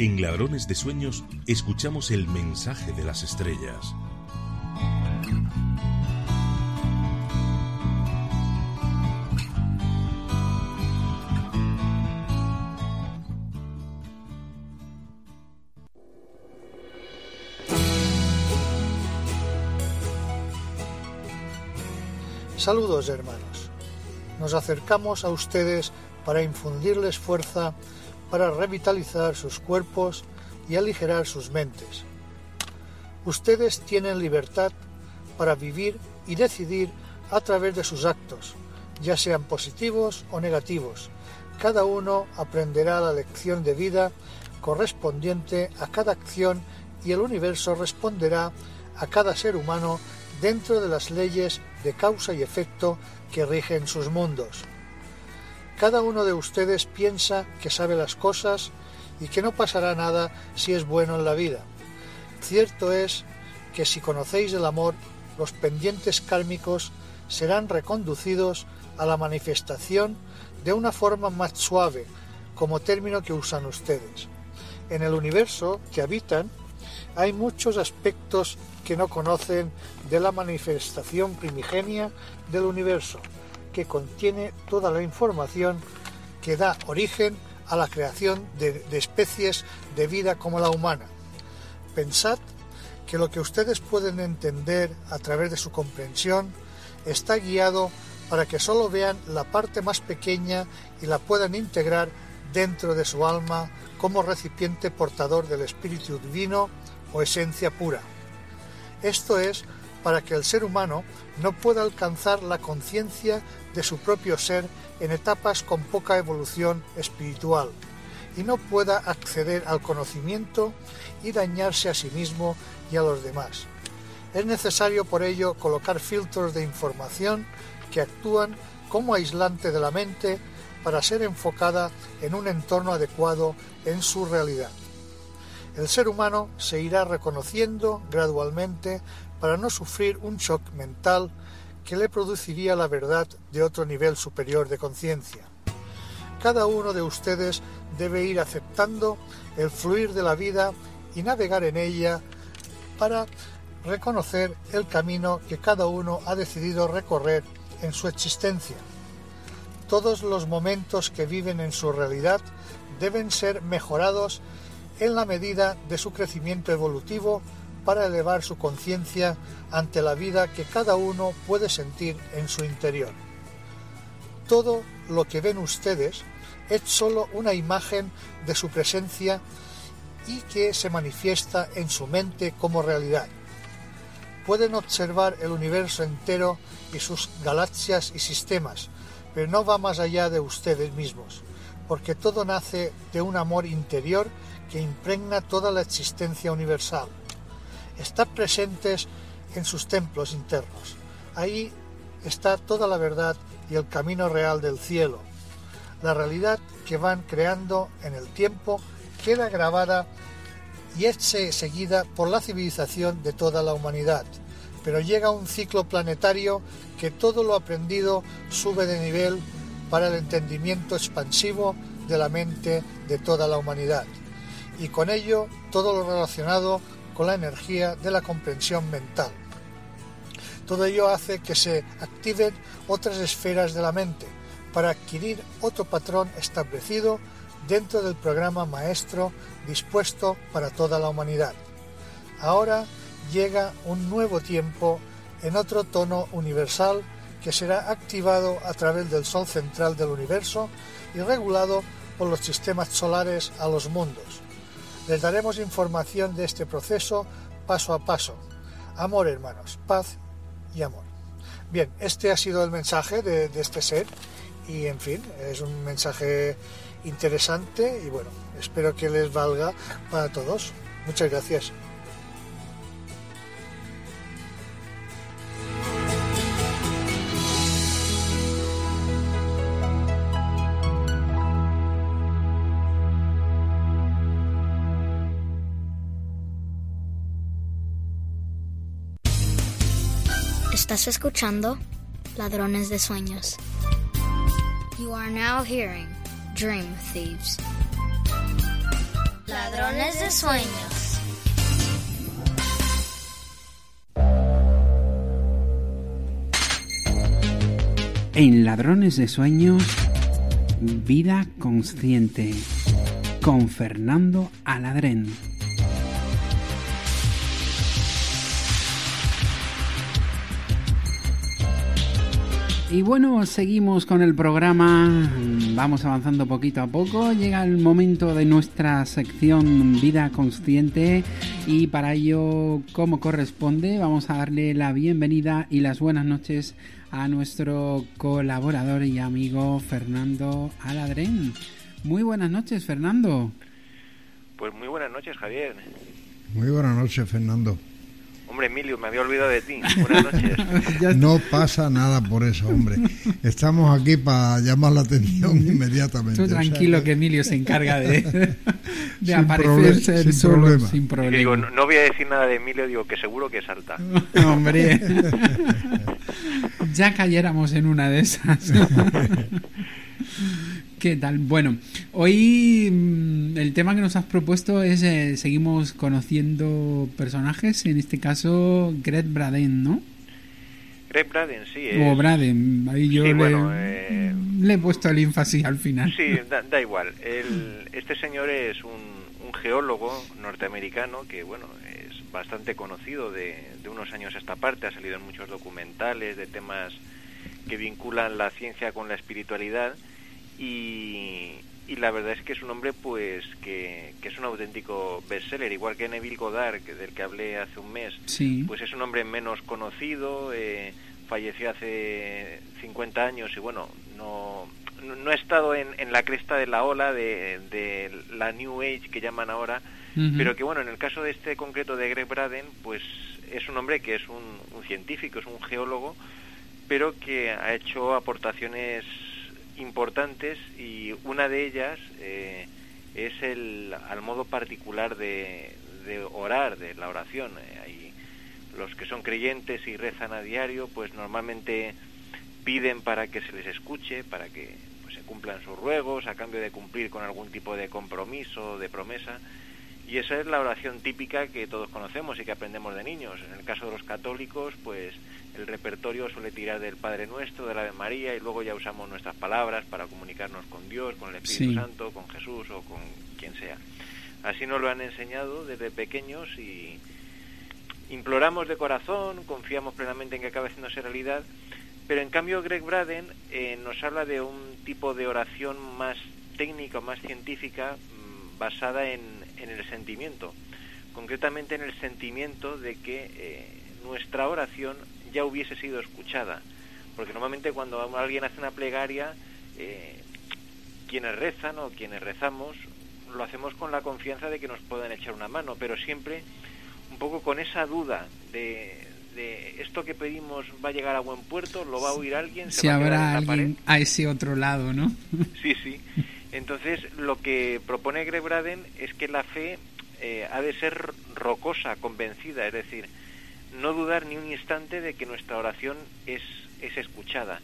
En Ladrones de Sueños escuchamos el mensaje de las estrellas. Saludos hermanos. Nos acercamos a ustedes para infundirles fuerza para revitalizar sus cuerpos y aligerar sus mentes. Ustedes tienen libertad para vivir y decidir a través de sus actos, ya sean positivos o negativos. Cada uno aprenderá la lección de vida correspondiente a cada acción y el universo responderá a cada ser humano dentro de las leyes de causa y efecto que rigen sus mundos. Cada uno de ustedes piensa que sabe las cosas y que no pasará nada si es bueno en la vida. Cierto es que si conocéis el amor, los pendientes kármicos serán reconducidos a la manifestación de una forma más suave, como término que usan ustedes. En el universo que habitan hay muchos aspectos que no conocen de la manifestación primigenia del universo, que contiene toda la información que da origen a la creación de, especies de vida como la humana. Pensad que lo que ustedes pueden entender a través de su comprensión está guiado para que solo vean la parte más pequeña y la puedan integrar dentro de su alma como recipiente portador del Espíritu Divino o esencia pura. Esto es para que el ser humano no pueda alcanzar la conciencia de su propio ser en etapas con poca evolución espiritual y no pueda acceder al conocimiento y dañarse a sí mismo y a los demás. Es necesario por ello colocar filtros de información que actúan como aislante de la mente para ser enfocada en un entorno adecuado en su realidad. El ser humano se irá reconociendo gradualmente para no sufrir un shock mental que le produciría la verdad de otro nivel superior de conciencia. Cada uno de ustedes debe ir aceptando el fluir de la vida y navegar en ella para reconocer el camino que cada uno ha decidido recorrer en su existencia. Todos los momentos que viven en su realidad deben ser mejorados en la medida de su crecimiento evolutivo para elevar su conciencia ante la vida que cada uno puede sentir en su interior. Todo lo que ven ustedes es sólo una imagen de su presencia y que se manifiesta en su mente como realidad. Pueden observar el universo entero y sus galaxias y sistemas, pero no va más allá de ustedes mismos, porque todo nace de un amor interior que impregna toda la existencia universal. Están presentes en sus templos internos. Ahí está toda la verdad y el camino real del cielo. La realidad que van creando en el tiempo queda grabada y es seguida por la civilización de toda la humanidad. Pero llega un ciclo planetario que todo lo aprendido sube de nivel para el entendimiento expansivo de la mente de toda la humanidad y con ello todo lo relacionado con la energía de la comprensión mental. Todo ello hace que se activen otras esferas de la mente para adquirir otro patrón establecido dentro del programa maestro dispuesto para toda la humanidad. Ahora llega un nuevo tiempo en otro tono universal que será activado a través del Sol central del universo y regulado por los sistemas solares a los mundos. Les daremos información de este proceso paso a paso. Amor, hermanos, paz y amor. Bien, este ha sido el mensaje de, este ser y, en fin, es un mensaje interesante y bueno, espero que les valga para todos. Muchas gracias. Estás escuchando Ladrones de Sueños. You are now hearing Dream Thieves. Ladrones de Sueños. En Ladrones de Sueños, Vida Consciente, con Fernando Aladrén. Y bueno, seguimos con el programa, vamos avanzando poquito a poco, llega el momento de nuestra sección Vida Consciente y para ello, como corresponde, vamos a darle la bienvenida y las buenas noches a nuestro colaborador y amigo Fernando Aladrén. Muy buenas noches, Fernando. Pues muy buenas noches, Javier. Muy buenas noches, Fernando. Hombre, Emilio, me había olvidado de ti. Buenas noches. <laughs> no pasa nada por eso, hombre. Estamos aquí para llamar la atención inmediatamente. Tú tranquilo que Emilio se encarga de, <laughs> <laughs> de aparecerse sin solo problema. sin problema. Digo, no, no voy a decir nada de Emilio, digo que seguro que salta. Hombre, ya cayéramos en una de esas. ¿Qué tal? Bueno, hoy mm, el tema que nos has propuesto es eh, seguimos conociendo personajes, en este caso Gret Braden, ¿no? Greg Braden, sí. O Braden, ahí yo Sí, le, bueno, eh, le he puesto el énfasis al final. Sí, da, da igual. El- este señor es un, un geólogo norteamericano que, bueno, es bastante conocido de, de unos años a esta parte, ha salido en muchos documentales de temas que vinculan la ciencia con la espiritualidad y, y la verdad es que es un hombre pues que, que, es un auténtico bestseller, igual que Neville Goddard, que, del que hablé hace un mes, Sí. pues es un hombre menos conocido, eh, falleció hace 50 años y bueno, no, no, no ha estado en, en la cresta de la ola de, de la New Age que llaman ahora, pero que bueno, en el caso de este concreto de Greg Braden, pues es un hombre que es un, un científico, es un geólogo, pero que ha hecho aportaciones importantes y una de ellas eh, es el al modo particular de, de orar, de la oración. Eh, los que son creyentes y rezan a diario, pues normalmente piden para que se les escuche, para que pues, se cumplan sus ruegos, a cambio de cumplir con algún tipo de compromiso, de promesa. Y esa es la oración típica que todos conocemos y que aprendemos de niños. En el caso de los católicos, pues el repertorio suele tirar del Padre Nuestro, del Ave María, y luego ya usamos nuestras palabras para comunicarnos con Dios, con el Espíritu Sí. Santo, con Jesús o con quien sea. Así nos lo han enseñado desde pequeños y imploramos de corazón, confiamos plenamente en que acabe haciéndose realidad, pero en cambio Greg Braden eh, nos habla de un tipo de oración más técnica, más científica, mm, basada en, en el sentimiento, concretamente en el sentimiento de que eh, nuestra oración ya hubiese sido escuchada, porque normalmente cuando alguien hace una plegaria, eh, quienes rezan o quienes rezamos, lo hacemos con la confianza de que nos puedan echar una mano, pero siempre un poco con esa duda de, de esto que pedimos va a llegar a buen puerto, lo va a oír alguien, se Si a habrá en la pared. alguien a ese otro lado, ¿no? <laughs> Sí, sí. Entonces, lo que propone Greg Braden es que la fe eh, ha de ser rocosa, convencida, es decir, no dudar ni un instante de que nuestra oración es, es escuchada.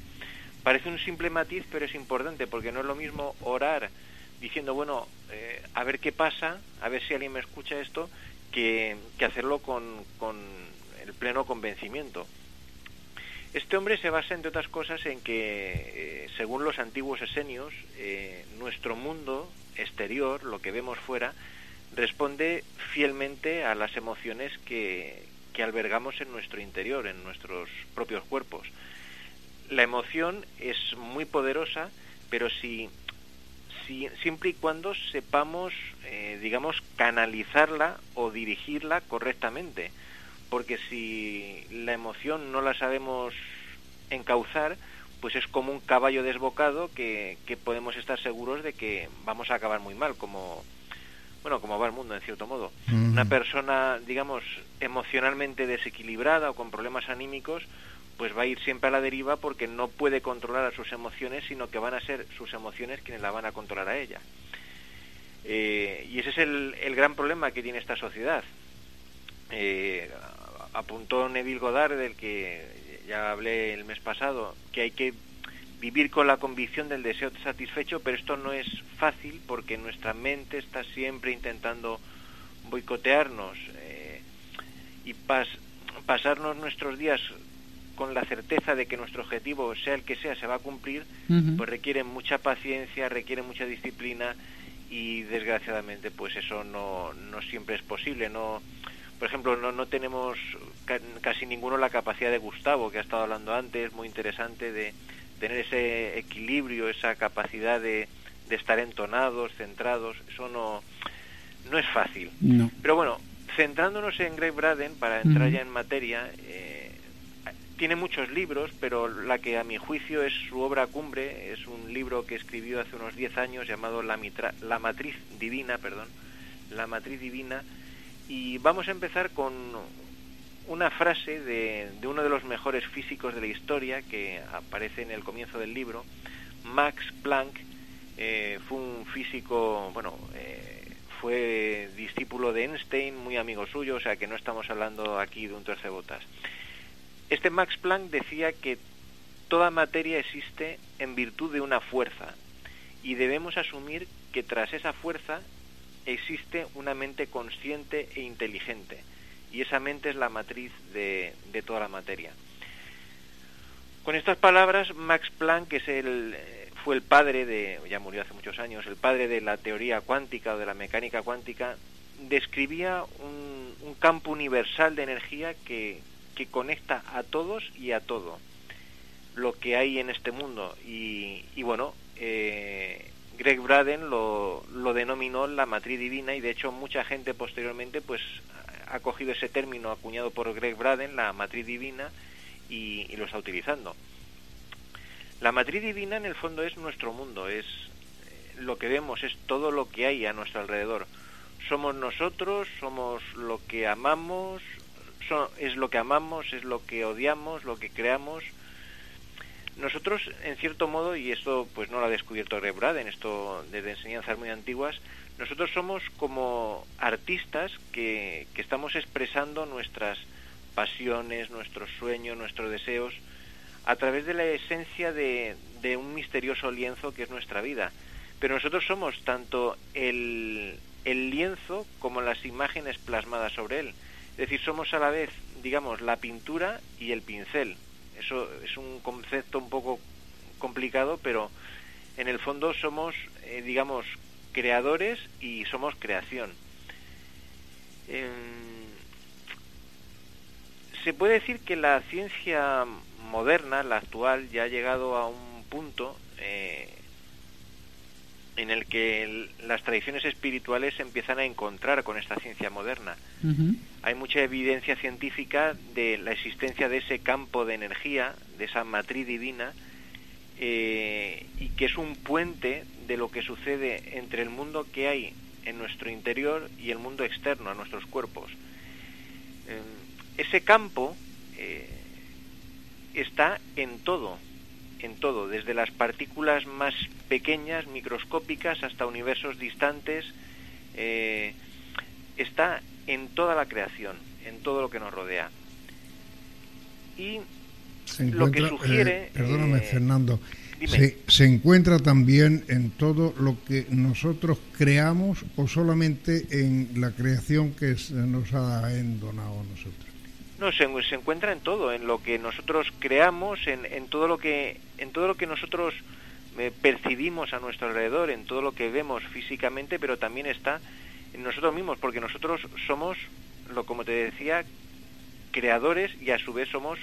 Parece un simple matiz, pero es importante, porque no es lo mismo orar diciendo, bueno, eh, a ver qué pasa, a ver si alguien me escucha esto, que, que hacerlo con, con el pleno convencimiento. Este hombre se basa, entre otras cosas, en que, eh, según los antiguos esenios, eh, nuestro mundo exterior, lo que vemos fuera, responde fielmente a las emociones que, que albergamos en nuestro interior, en nuestros propios cuerpos. La emoción es muy poderosa, pero si, si siempre y cuando sepamos, eh, digamos, canalizarla o dirigirla correctamente porque si la emoción no la sabemos encauzar, pues es como un caballo desbocado que, que, podemos estar seguros de que vamos a acabar muy mal, como bueno, como va el mundo en cierto modo. Mm. Una persona, digamos, emocionalmente desequilibrada o con problemas anímicos, pues va a ir siempre a la deriva porque no puede controlar a sus emociones, sino que van a ser sus emociones quienes la van a controlar a ella. Eh, y ese es el, el gran problema que tiene esta sociedad. Eh, apuntó Neville Goddard, del que ya hablé el mes pasado, que hay que vivir con la convicción del deseo satisfecho, pero esto no es fácil porque nuestra mente está siempre intentando boicotearnos eh, y pas pasarnos nuestros días con la certeza de que nuestro objetivo, sea el que sea, se va a cumplir, uh -huh. pues requiere mucha paciencia, requiere mucha disciplina y desgraciadamente pues eso no, no siempre es posible, no por ejemplo, no, no tenemos ca casi ninguno la capacidad de Gustavo, que ha estado hablando antes, muy interesante, de tener ese equilibrio, esa capacidad de, de estar entonados, centrados, eso no, no es fácil. No. Pero bueno, centrándonos en Greg Braden, para entrar ya en materia, eh, tiene muchos libros, pero la que a mi juicio es su obra cumbre, es un libro que escribió hace unos 10 años llamado La, Mitra la Matriz Divina, perdón, La Matriz Divina, y vamos a empezar con una frase de, uno de los mejores físicos de la historia que aparece en el comienzo del libro. Max Planck eh, fue un físico, bueno, eh, fue discípulo de Einstein, muy amigo suyo, o sea que no estamos hablando aquí de un torcebotas. Este Max Planck decía que toda materia existe en virtud de una fuerza y debemos asumir que tras esa fuerza existe una mente consciente e inteligente y esa mente es la matriz de, toda la materia. Con estas palabras, Max Planck, que es el, fue el padre de, ya murió hace muchos años, el padre de la teoría cuántica o de la mecánica cuántica, describía un, un campo universal de energía que, que conecta a todos y a todo lo que hay en este mundo. Y, y bueno, eh, Greg Braden lo, lo denominó la matriz divina y de hecho mucha gente posteriormente pues ha cogido ese término acuñado por Greg Braden, la matriz divina, y, lo está utilizando. La matriz divina en el fondo es nuestro mundo, es eh, lo que vemos, es todo lo que hay a nuestro alrededor. Somos nosotros, somos lo que amamos, es lo que amamos, es lo que odiamos, lo que creamos, nosotros, en cierto modo, y esto pues no lo ha descubierto Greg Braden, esto desde enseñanzas muy antiguas, nosotros somos como artistas que, que estamos expresando nuestras pasiones, nuestros sueños, nuestros deseos, a través de la esencia de, de un misterioso lienzo que es nuestra vida. Pero nosotros somos tanto el, el lienzo como las imágenes plasmadas sobre él. Es decir, somos a la vez, digamos, la pintura y el pincel. Eso es un concepto un poco complicado, pero en el fondo somos, eh, digamos, creadores y somos creación. se puede decir que la ciencia moderna, la actual, ya ha llegado a un punto eh, en el que las tradiciones espirituales se empiezan a encontrar con esta ciencia moderna. Hay mucha evidencia científica de la existencia de ese campo de energía, de esa matriz divina, eh, y que es un puente de lo que sucede entre el mundo que hay en nuestro interior y el mundo externo, a nuestros cuerpos. Eh, ese campo eh, está en todo, en todo, desde las partículas más pequeñas, microscópicas, hasta universos distantes, está en toda la creación, en todo lo que nos rodea. Y lo que sugiere... Eh, perdóname, eh, Fernando. Se, se, encuentra también en todo lo que nosotros creamos o solamente en la creación que nos ha donado a nosotros. No, se, se, encuentra en todo, en lo que nosotros creamos, en, en todo lo que en todo lo que nosotros eh, percibimos a nuestro alrededor, en todo lo que vemos físicamente, pero también está en nosotros mismos, porque nosotros somos, lo como te decía, creadores y a su vez somos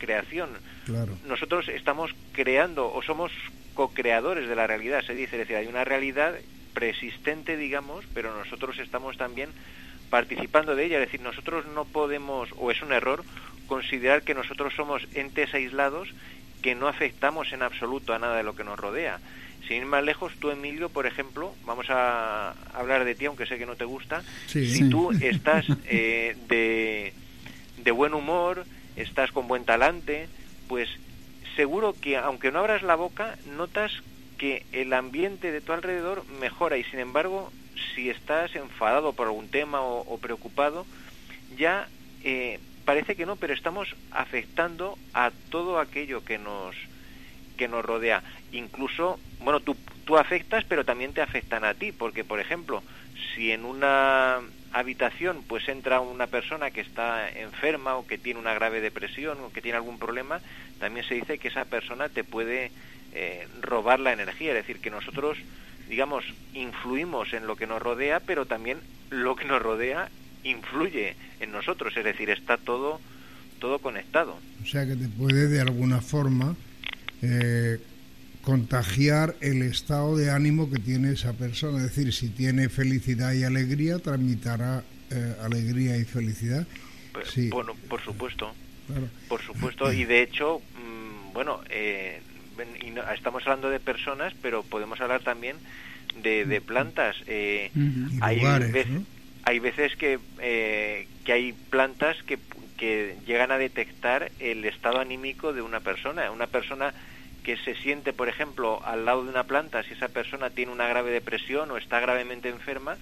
creación. Claro. Nosotros estamos creando o somos co-creadores de la realidad, se dice, es decir, hay una realidad preexistente, digamos, pero nosotros estamos también participando de ella, es decir, nosotros no podemos, o es un error, considerar que nosotros somos entes aislados que no afectamos en absoluto a nada de lo que nos rodea. Sin ir más lejos, tú, Emilio, por ejemplo, vamos a hablar de ti, aunque sé que no te gusta, si tú estás eh, de, de buen humor, estás con buen talante, pues seguro que aunque no abras la boca, notas que el ambiente de tu alrededor mejora y sin embargo si estás enfadado por algún tema o, preocupado, ya eh, parece que no, pero estamos afectando a todo aquello que nos que nos rodea. Incluso, bueno, tú, tú afectas, pero también te afectan a ti, porque, por ejemplo, si en una habitación pues entra una persona que está enferma o que tiene una grave depresión o que tiene algún problema, también se dice que esa persona te puede eh, robar la energía, es decir, que nosotros digamos, influimos en lo que nos rodea, pero también lo que nos rodea influye en nosotros, es decir, está todo, todo conectado. O sea que te puede de alguna forma eh, contagiar el estado de ánimo que tiene esa persona, es decir, si tiene felicidad y alegría, transmitirá eh, alegría y felicidad. Pues, bueno, por supuesto, por supuesto, y de hecho, mm, bueno, eh, y estamos hablando de personas, pero podemos hablar también de, de plantas. Eh, hay, hay veces que, eh, que hay plantas que, que llegan a detectar el estado anímico de una persona. Una persona que se siente, por ejemplo, al lado de una planta, si esa persona tiene una grave depresión o está gravemente enferma,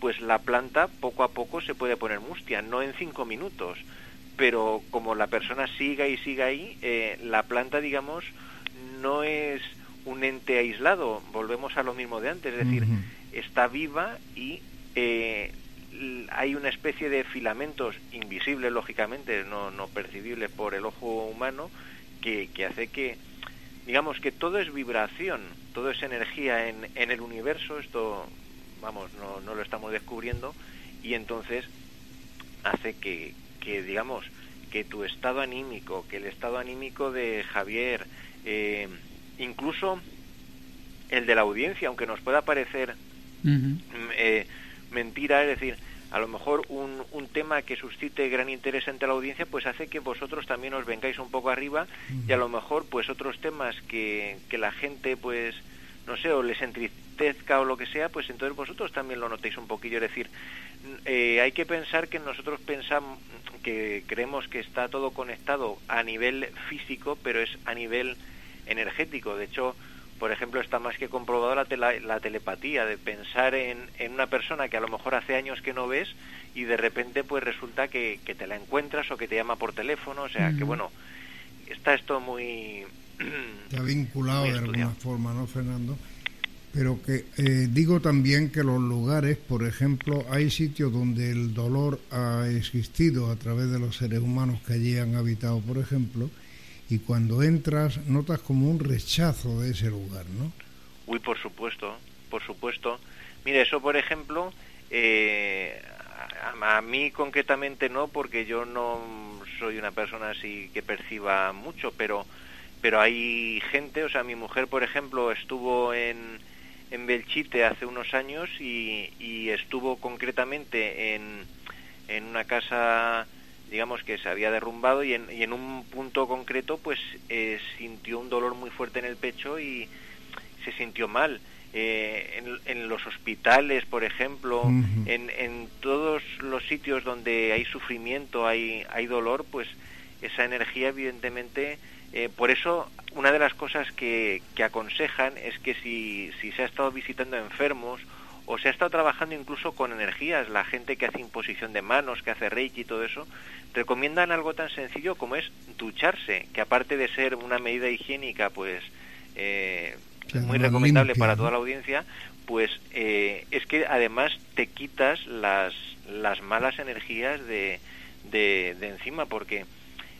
pues la planta poco a poco se puede poner mustia, no en cinco minutos, pero como la persona siga y siga ahí, eh, la planta, digamos, no es un ente aislado, volvemos a lo mismo de antes, es decir, está viva y eh, hay una especie de filamentos invisibles, lógicamente, no, no percibibles por el ojo humano, que, que, hace que, digamos, que todo es vibración, todo es energía en, en el universo, esto, vamos, no, no lo estamos descubriendo, y entonces hace que, que digamos que tu estado anímico que el estado anímico de Javier eh, incluso el de la audiencia aunque nos pueda parecer mm, eh, mentira es decir a lo mejor un, un, tema que suscite gran interés entre la audiencia, pues hace que vosotros también os vengáis un poco arriba y a lo mejor pues otros temas que, que la gente pues no sé, o les entristezca o lo que sea, pues entonces vosotros también lo notéis un poquillo. Es decir, eh, hay que pensar que nosotros pensamos, que creemos que está todo conectado a nivel físico, pero es a nivel energético. De hecho, por ejemplo, está más que comprobado la, la telepatía, de pensar en, en, una persona que a lo mejor hace años que no ves y de repente pues resulta que, que te la encuentras o que te llama por teléfono, o sea, que bueno, está esto muy... <clears throat> Está vinculado de alguna forma, ¿no, Fernando? Pero que eh, digo también que los lugares, por ejemplo, hay sitios donde el dolor ha existido a través de los seres humanos que allí han habitado, por ejemplo, y cuando entras notas como un rechazo de ese lugar, ¿no? Uy, por supuesto, por supuesto. Mire, eso por ejemplo, eh, a, a, mí concretamente no, porque yo no soy una persona así que perciba mucho, pero, pero hay gente, o sea, mi mujer por ejemplo estuvo en, en Belchite hace unos años y, y estuvo concretamente en, en una casa digamos que se había derrumbado y en, y en un punto concreto pues eh, sintió un dolor muy fuerte en el pecho y se sintió mal. Eh, en, en, los hospitales, por ejemplo, uh -huh. en, en, todos los sitios donde hay sufrimiento, hay, hay dolor, pues esa energía evidentemente, eh, por eso una de las cosas que, que aconsejan es que si, si se ha estado visitando enfermos o se ha estado trabajando incluso con energías, la gente que hace imposición de manos, que hace reiki y todo eso, recomiendan algo tan sencillo como es ducharse, que aparte de ser una medida higiénica, pues eh, muy recomendable limpia, para toda la audiencia, pues eh, es que además te quitas las, las malas energías de, de, de encima, porque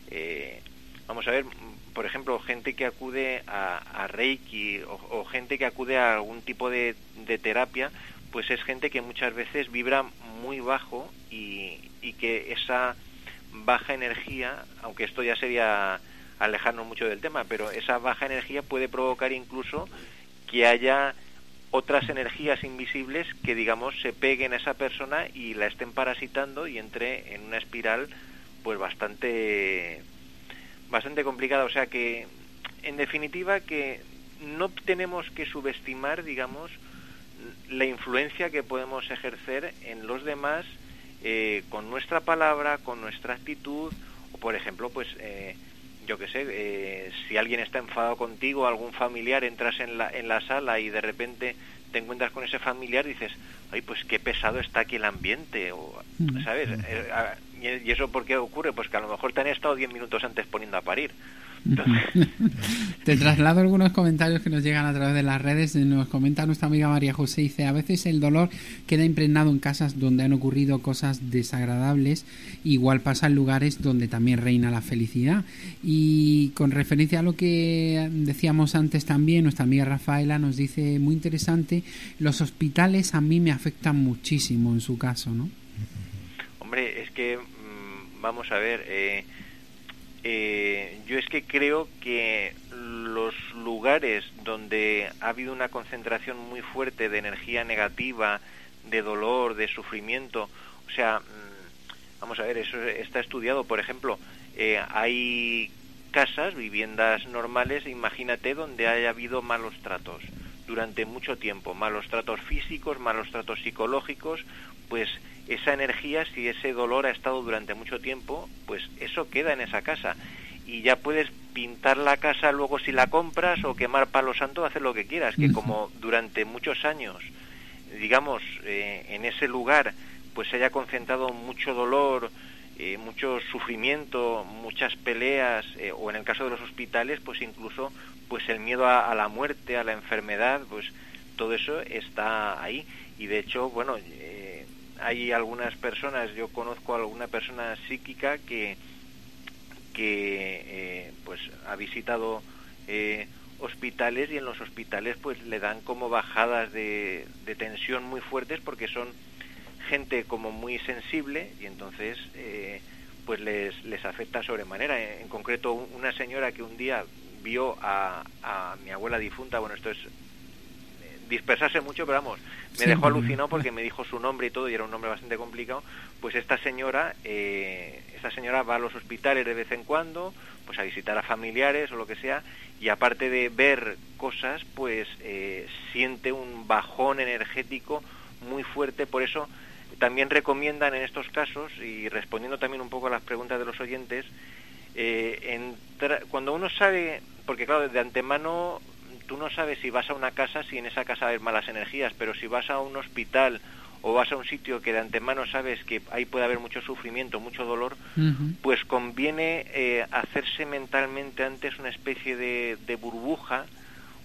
eh, vamos a ver, por ejemplo, gente que acude a, a Reiki o, o, gente que acude a algún tipo de, de terapia, pues es gente que muchas veces vibra muy bajo y, y que esa baja energía, aunque esto ya sería alejarnos mucho del tema, pero esa baja energía puede provocar incluso que haya otras energías invisibles que digamos se peguen a esa persona y la estén parasitando y entre en una espiral pues bastante bastante complicada, o sea que en definitiva que no tenemos que subestimar digamos la influencia que podemos ejercer en los demás eh, con nuestra palabra, con nuestra actitud, o por ejemplo, pues eh, yo qué sé, eh, si alguien está enfadado contigo, algún familiar, entras en la, en la sala y de repente te encuentras con ese familiar y dices, ay, pues qué pesado está aquí el ambiente, o, ¿sabes? ¿Y eso por qué ocurre? Pues que a lo mejor te han estado 10 minutos antes poniendo a parir. <laughs> Te traslado algunos comentarios que nos llegan a través de las redes. Nos comenta nuestra amiga María José, dice, a veces el dolor queda impregnado en casas donde han ocurrido cosas desagradables, igual pasa en lugares donde también reina la felicidad. Y con referencia a lo que decíamos antes también, nuestra amiga Rafaela nos dice, muy interesante, los hospitales a mí me afectan muchísimo en su caso, ¿no? Que, mmm, vamos a ver, eh, eh, yo es que creo que los lugares donde ha habido una concentración muy fuerte de energía negativa, de dolor, de sufrimiento, o sea, mm, vamos a ver, eso está estudiado, por ejemplo, eh, hay casas, viviendas normales, imagínate donde haya habido malos tratos durante mucho tiempo, malos tratos físicos, malos tratos psicológicos, pues esa energía, si ese dolor ha estado durante mucho tiempo, pues eso queda en esa casa. Y ya puedes pintar la casa luego si la compras o quemar palo santo, hacer lo que quieras, que como durante muchos años, digamos, eh, en ese lugar, pues se haya concentrado mucho dolor, eh, mucho sufrimiento, muchas peleas, eh, o en el caso de los hospitales, pues incluso pues el miedo a, a la muerte, a la enfermedad, pues todo eso está ahí. Y de hecho, bueno, hay algunas personas, yo conozco a alguna persona psíquica que, que eh, pues ha visitado eh, hospitales y en los hospitales pues le dan como bajadas de, tensión muy fuertes porque son gente como muy sensible y entonces eh, pues les, les afecta sobremanera. En, en, concreto, una señora que un día vio a, a mi abuela difunta, bueno, esto es dispersarse mucho, pero vamos, me Sí, dejó alucinado porque me dijo su nombre y todo, y era un nombre bastante complicado. Pues esta señora, eh, esta señora va a los hospitales de vez en cuando, pues a visitar a familiares o lo que sea, y aparte de ver cosas, pues eh, siente un bajón energético muy fuerte. Por eso también recomiendan en estos casos, y respondiendo también un poco a las preguntas de los oyentes, eh, entra- cuando uno sabe, porque claro, de antemano tú no sabes si vas a una casa, si en esa casa hay malas energías, pero si vas a un hospital o vas a un sitio que de antemano sabes que ahí puede haber mucho sufrimiento, mucho dolor, pues conviene eh, hacerse mentalmente antes una especie de, de burbuja,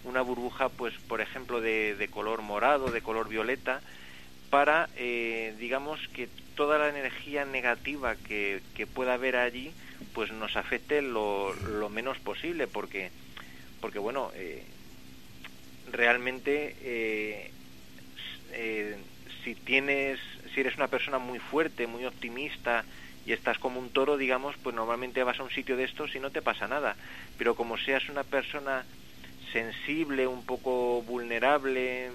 una burbuja, pues por ejemplo, de, de color morado, de color violeta, para, eh, digamos, que toda la energía negativa que, que pueda haber allí, pues nos afecte lo, lo menos posible, porque, porque bueno, eh, realmente eh, eh, si tienes, si eres una persona muy fuerte, muy optimista y estás como un toro, digamos, pues normalmente vas a un sitio de estos y no te pasa nada. Pero como seas una persona sensible, un poco vulnerable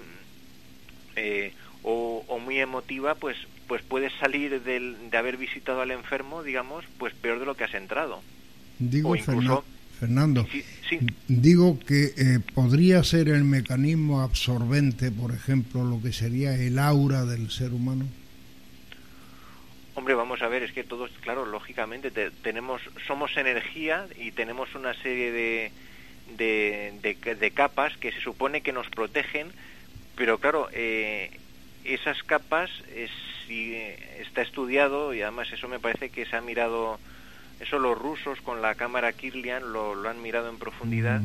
eh, o, o muy emotiva, pues pues puedes salir del- de haber visitado al enfermo, digamos, pues peor de lo que has entrado. Digo, O incluso- Fernando, Sí, sí. digo que eh, podría ser el mecanismo absorbente, por ejemplo, lo que sería el aura del ser humano. Hombre, vamos a ver, es que todos, claro, lógicamente te- tenemos, somos energía y tenemos una serie de, de, de- de capas que se supone que nos protegen, pero claro, eh, esas capas, eh, si eh, está estudiado y además eso me parece que se ha mirado, eso los rusos con la cámara Kirlian lo, lo han mirado en profundidad,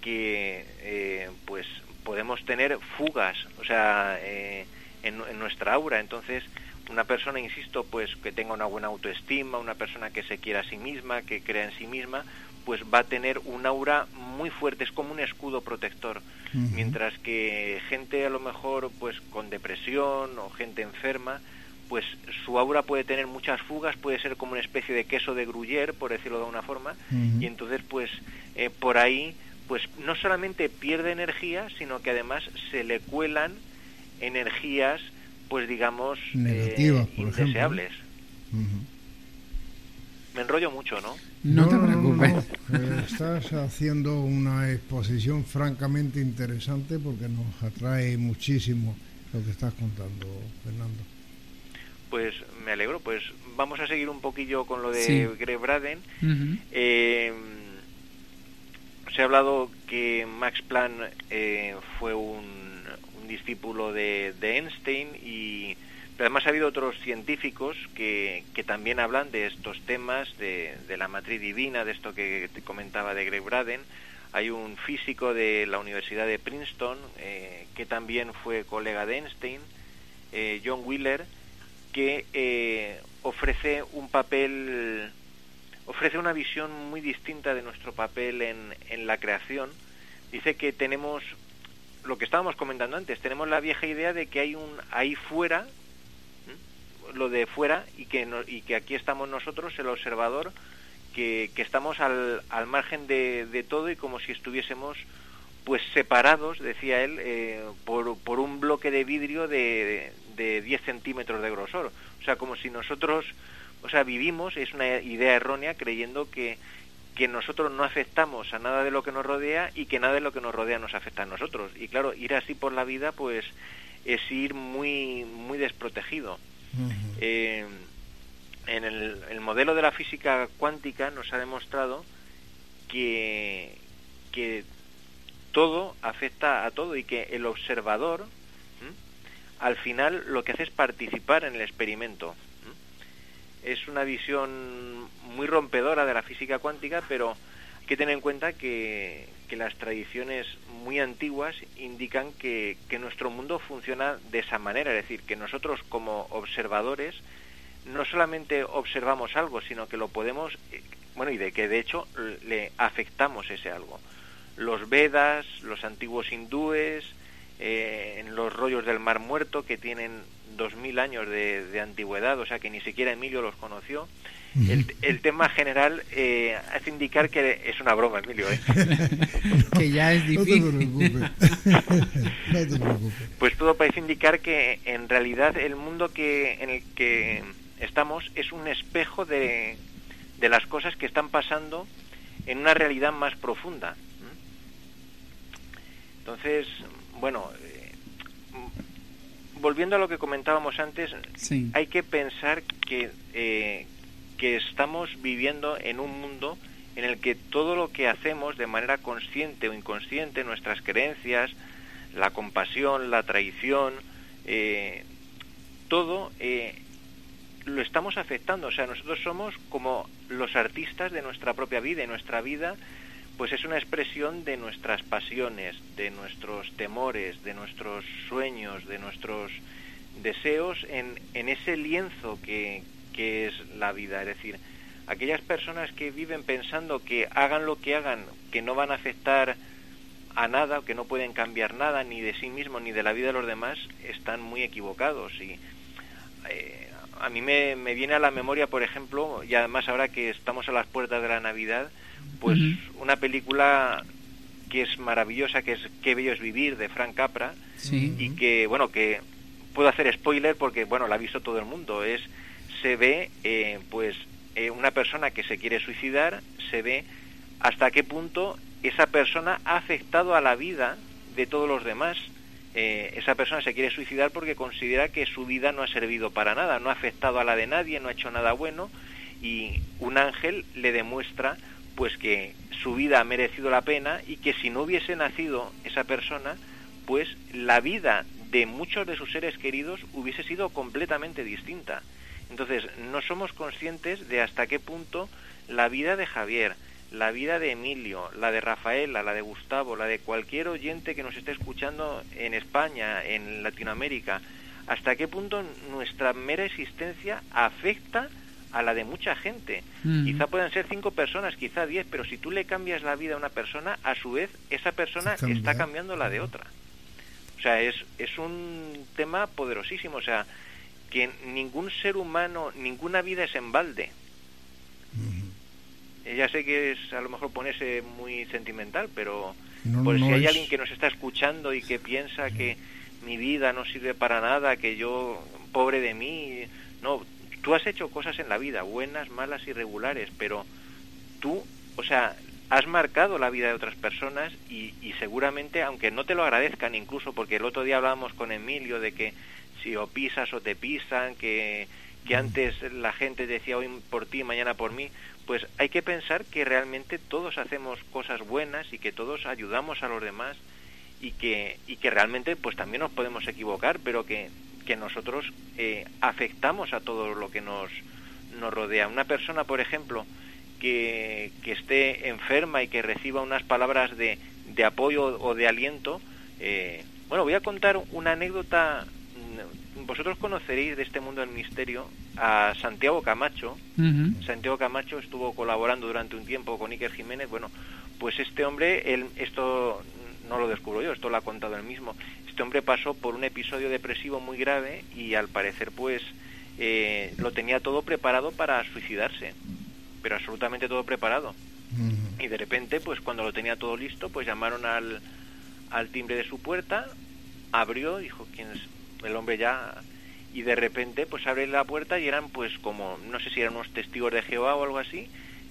que eh, pues podemos tener fugas, o sea, eh, en, en nuestra aura. Entonces, una persona, insisto, pues que tenga una buena autoestima, una persona que se quiera a sí misma, que crea en sí misma, pues va a tener un aura muy fuerte, es como un escudo protector. Mientras que gente a lo mejor pues con depresión o gente enferma, pues su aura puede tener muchas fugas, puede ser como una especie de queso de gruyere, por decirlo de alguna forma, y entonces pues eh, por ahí pues no solamente pierde energía, sino que además se le cuelan energías pues digamos eh, Negativas, por ejemplo. indeseables. Me enrollo mucho, ¿no? No, te preocupes. no. Eh, Estás haciendo una exposición francamente interesante porque nos atrae muchísimo lo que estás contando, Fernando. Pues me alegro, pues vamos a seguir un poquillo con lo de Sí. Greg Braden. Eh, se ha hablado que Max Planck eh, fue un, un discípulo de, de Einstein y pero además ha habido otros científicos que, que también hablan de estos temas de, de la matriz divina, de esto que te comentaba de Greg Braden. Hay un físico de la Universidad de Princeton eh, que también fue colega de Einstein, eh, John Wheeler, que eh, ofrece un papel ofrece una visión muy distinta de nuestro papel en, en la creación. Dice que tenemos lo que estábamos comentando antes, tenemos la vieja idea de que hay un ahí fuera, lo de fuera, y que, no- y que aquí estamos nosotros, el observador, que, que estamos al, al margen de, de todo y como si estuviésemos pues separados, decía él, eh, por, por un bloque de vidrio de, de 10 centímetros de grosor. O sea, como si nosotros, o sea, vivimos, es una idea errónea, creyendo que, que nosotros no afectamos a nada de lo que nos rodea y que nada de lo que nos rodea nos afecta a nosotros. Y claro, ir así por la vida, pues es ir muy, muy desprotegido. Eh, en el, el modelo de la física cuántica nos ha demostrado que, que todo afecta a todo y que el observador. Al final lo que hace es participar en el experimento. Es una visión muy rompedora de la física cuántica, pero hay que tener en cuenta que, que las tradiciones muy antiguas indican que, que nuestro mundo funciona de esa manera, es decir, que nosotros como observadores no solamente observamos algo, sino que lo podemos, eh, bueno, y de que de hecho le afectamos ese algo. Los Vedas, los antiguos hindúes, eh, en los rollos del Mar Muerto, que tienen 2000 años de, de antigüedad, o sea que ni siquiera Emilio los conoció. El, el, tema general eh, hace indicar que es una broma, Emilio. ¿eh? <laughs> que ya es difícil. No te preocupes. <laughs> no te preocupes. Pues todo parece indicar que en realidad el mundo que en el que estamos es un espejo de, de las cosas que están pasando en una realidad más profunda. Entonces, bueno, eh, volviendo a lo que comentábamos antes, Sí. hay que pensar que, eh, que estamos viviendo en un mundo en el que todo lo que hacemos de manera consciente o inconsciente, nuestras creencias, la compasión, la traición, eh, todo eh, lo estamos afectando. O sea, nosotros somos como los artistas de nuestra propia vida y nuestra vida pues es una expresión de nuestras pasiones, de nuestros temores, de nuestros sueños, de nuestros deseos en, en ese lienzo que, que es la vida. Es decir, aquellas personas que viven pensando que hagan lo que hagan, que no van a afectar a nada, que no pueden cambiar nada, ni de sí mismos, ni de la vida de los demás, están muy equivocados. Y eh, a mí me, me viene a la memoria, por ejemplo, y además ahora que estamos a las puertas de la Navidad, pues una película que es maravillosa, que es Qué bello es vivir, de Frank Capra, Sí. y que, bueno, que puedo hacer spoiler porque, bueno, la ha visto todo el mundo. Es, se ve, eh, pues, eh, una persona que se quiere suicidar, se ve hasta qué punto esa persona ha afectado a la vida de todos los demás. Eh, esa persona se quiere suicidar porque considera que su vida no ha servido para nada, no ha afectado a la de nadie, no ha hecho nada bueno y un ángel le demuestra pues que su vida ha merecido la pena y que si no hubiese nacido esa persona, pues la vida de muchos de sus seres queridos hubiese sido completamente distinta. Entonces, no somos conscientes de hasta qué punto la vida de Javier, la vida de Emilio, la de Rafaela, la de Gustavo, la de cualquier oyente que nos esté escuchando en España, en Latinoamérica, hasta qué punto nuestra mera existencia afecta a la de mucha gente. Mm. Quizá puedan ser cinco personas, quizá diez, pero si tú le cambias la vida a una persona, a su vez esa persona cambia. está cambiando la de otra. O sea, es, es un tema poderosísimo. O sea, que ningún ser humano, ninguna vida es en balde. Eh, Ya sé que es a lo mejor ponerse muy sentimental, pero No, pues no si hay es- alguien que nos está escuchando y que piensa que mi vida no sirve para nada, que yo, pobre de mí, no, tú has hecho cosas en la vida, buenas, malas, irregulares, pero tú, o sea, has marcado la vida de otras personas y, y seguramente, aunque no te lo agradezcan incluso, porque el otro día hablábamos con Emilio de que si o pisas o te pisan, que, que antes la gente decía hoy por ti, mañana por mí, pues hay que pensar que realmente todos hacemos cosas buenas y que todos ayudamos a los demás y que, y que realmente pues también nos podemos equivocar, pero que, que nosotros eh, afectamos a todo lo que nos, nos rodea. Una persona, por ejemplo, que, que esté enferma y que reciba unas palabras de, de apoyo o de aliento, eh, bueno, voy a contar una anécdota. Vosotros conoceréis de este mundo del misterio a Santiago Camacho. Santiago Camacho estuvo colaborando durante un tiempo con Iker Jiménez. Bueno, pues este hombre, él, esto no lo descubro yo, esto lo ha contado él mismo. Este hombre pasó por un episodio depresivo muy grave y al parecer pues eh, lo tenía todo preparado para suicidarse, pero absolutamente todo preparado. Y de repente, pues cuando lo tenía todo listo, pues llamaron al, al timbre de su puerta, abrió, dijo, ¿quién es? El hombre ya... Y de repente, pues abre la puerta y eran pues como, no sé si eran unos testigos de Jehová o algo así,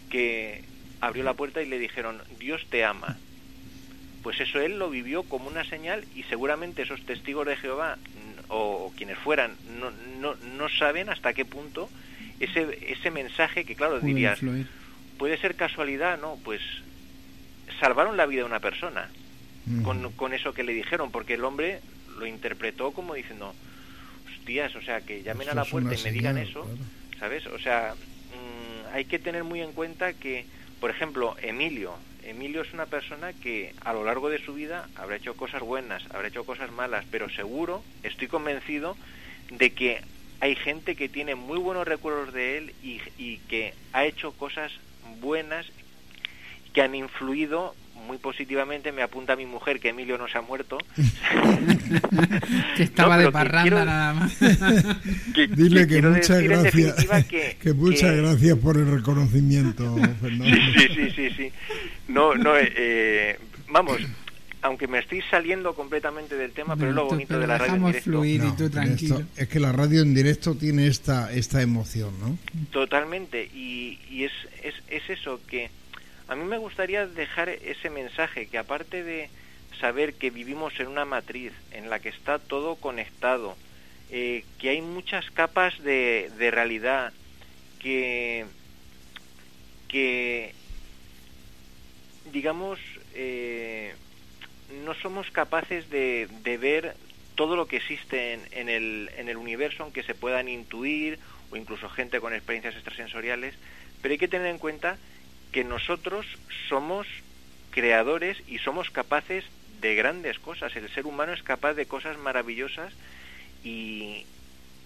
que abrió la puerta y le dijeron, Dios te ama. Pues eso él lo vivió como una señal y seguramente esos testigos de Jehová o, o quienes fueran no, no, no saben hasta qué punto ese, ese mensaje que claro Puede dirías, influir. puede ser casualidad, ¿no? Pues salvaron la vida de una persona con, con eso que le dijeron, porque el hombre lo interpretó como diciendo, hostias, o sea, que llamen Eso a la puerta y me digan eso, claro. ¿sabes? O sea, mm, hay que tener muy en cuenta que, por ejemplo, Emilio, Emilio es una persona que a lo largo de su vida habrá hecho cosas buenas, habrá hecho cosas malas, pero seguro, estoy convencido de que hay gente que tiene muy buenos recuerdos de él y, y que ha hecho cosas buenas que han influido muy positivamente me apunta a mi mujer que Emilio no se ha muerto. <laughs> <laughs> que estaba de parranda nada más. <laughs> Dile que muchas gracias. Que, muchas gracias por el reconocimiento, Fernando. Sí, sí, sí, sí. No, no, eh, eh, vamos, aunque me estoy saliendo completamente del tema, pero es lo bonito de la radio en directo. y tú tranquilo. es que la radio en directo tiene esta esta emoción, ¿no? Totalmente, y, y es, es, es eso que a mí me gustaría dejar ese mensaje que aparte de saber que vivimos en una matriz en la que está todo conectado, eh, que hay muchas capas de, de realidad, que, que digamos, eh, no somos capaces de, de, ver todo lo que existe en, en, el, en el universo, aunque se puedan intuir, o incluso gente con experiencias extrasensoriales, pero hay que tener en cuenta que nosotros somos creadores y somos capaces de grandes cosas. El ser humano es capaz de cosas maravillosas y,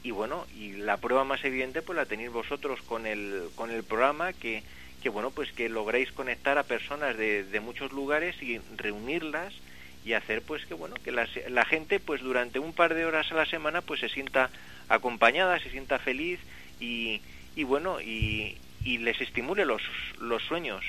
y bueno, y la prueba más evidente pues la tenéis vosotros con el, con el programa que, que bueno, pues que logréis conectar a personas de, de muchos lugares y reunirlas y hacer pues que bueno que la, la, gente pues durante un par de horas a la semana pues se sienta acompañada se sienta feliz y, y bueno y, y les estimule los, los sueños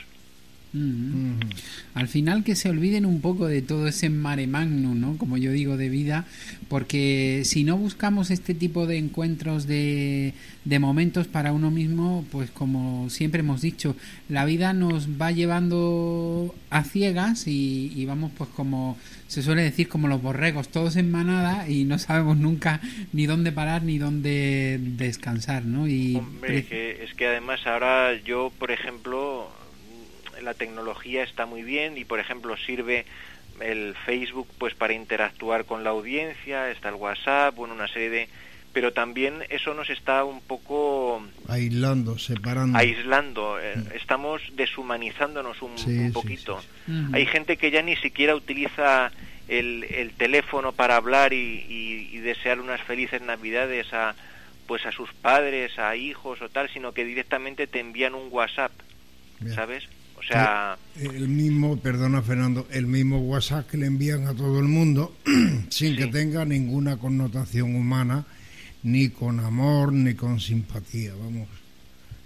al final que se olviden un poco de todo ese mare magnum, ¿no? Como yo digo, de vida, porque si no buscamos este tipo de encuentros de, de momentos para uno mismo, pues como siempre hemos dicho, la vida nos va llevando a ciegas y, vamos pues como se suele decir como los borregos, todos en manada y no sabemos nunca ni dónde parar ni dónde descansar, ¿no? Y Hombre, que, es que además ahora yo, por ejemplo, la tecnología está muy bien y por ejemplo sirve el Facebook pues para interactuar con la audiencia, está el WhatsApp, bueno, una serie de pero también eso nos está un poco aislando, separando. Aislando, eh, mm. estamos deshumanizándonos un, poquito. Hay gente que ya ni siquiera utiliza el, el teléfono para hablar y, y, desear unas felices navidades a pues a sus padres, a hijos o tal, sino que directamente te envían un WhatsApp, ¿sabes? O sea... El mismo, perdona Fernando, el mismo WhatsApp que le envían a todo el mundo <clears throat> sin que tenga ninguna connotación humana, ni con amor, ni con simpatía, vamos.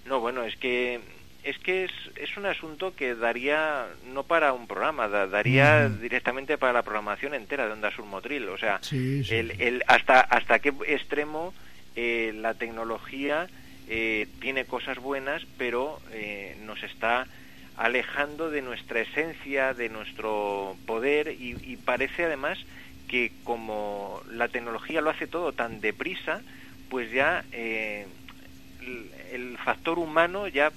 No, bueno, es que es que es, es un asunto que daría no para un programa, daría directamente para la programación entera de Onda Surmotril. O sea, El, el, hasta, hasta qué extremo eh, la tecnología eh, tiene cosas buenas, pero eh, nos está alejando de nuestra esencia, de nuestro poder y, parece además que como la tecnología lo hace todo tan deprisa, pues ya eh, el, factor humano ya,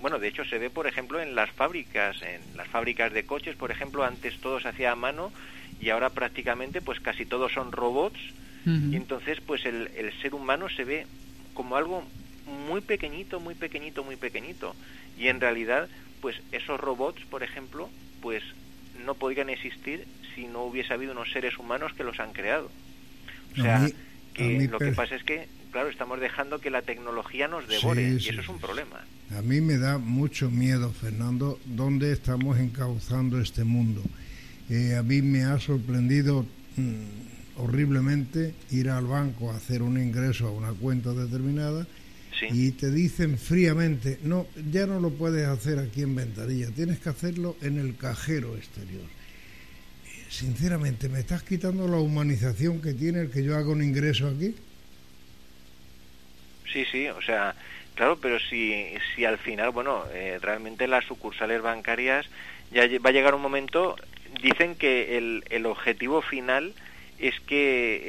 bueno, de hecho se ve por ejemplo en las fábricas, en las fábricas de coches, por ejemplo, antes todo se hacía a mano y ahora prácticamente pues casi todos son robots. Y entonces pues el, el ser humano se ve como algo muy pequeñito, muy pequeñito, muy pequeñito. Y en realidad pues esos robots, por ejemplo, pues no podrían existir si no hubiese habido unos seres humanos que los han creado. O sea, que lo que pasa es que, claro, estamos dejando que la tecnología nos devore y eso es un problema. A mí me da mucho miedo, Fernando, dónde estamos encauzando este mundo. Eh, a mí me ha sorprendido mm, horriblemente ir al banco a hacer un ingreso a una cuenta determinada y te dicen fríamente, no, ya no lo puedes hacer aquí en Ventanilla, tienes que hacerlo en el cajero exterior. Sinceramente, ¿me estás quitando la humanización que tiene el que yo haga un ingreso aquí? Sí, sí, o sea, claro, pero si, si al final, bueno, eh, realmente las sucursales bancarias ya va a llegar un momento, dicen que el, el objetivo final es que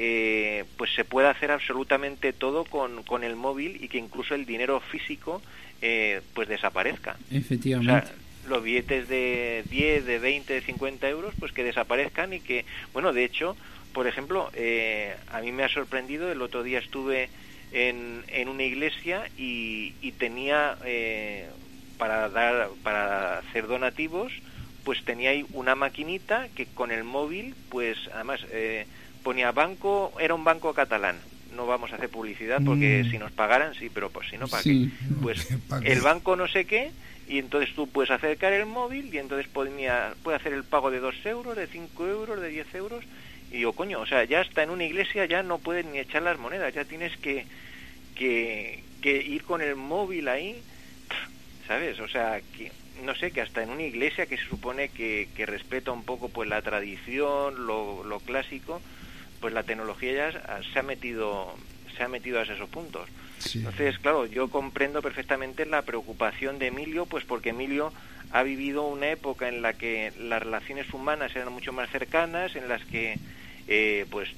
eh, pues se puede hacer absolutamente todo con, con, el móvil y que incluso el dinero físico eh, pues desaparezca. Efectivamente. los billetes de 10, de 20, de 50 euros pues que desaparezcan y que, bueno, de hecho, por ejemplo, eh, a mí me ha sorprendido, el otro día estuve en, en una iglesia y, y tenía para dar para hacer donativos pues tenía ahí una maquinita que con el móvil pues además eh, ponía banco, era un banco catalán. No vamos a hacer publicidad porque mm. si nos pagaran, sí, pero pues si no, ¿para qué? Pues <laughs> el banco no sé qué y entonces tú puedes acercar el móvil y entonces podía, puede hacer el pago de 2 euros, de 5 euros, de 10 euros. Y digo, coño, o sea, ya está en una iglesia, ya no puedes ni echar las monedas, ya tienes que, que, que ir con el móvil ahí, ¿sabes? O sea, que no sé, que hasta en una iglesia que se supone que, que respeta un poco pues la tradición, lo, lo clásico, pues la tecnología ya se ha metido se ha metido a esos puntos. Entonces, claro, yo comprendo perfectamente la preocupación de Emilio, pues porque Emilio ha vivido una época en la que las relaciones humanas eran mucho más cercanas, en las que eh, pues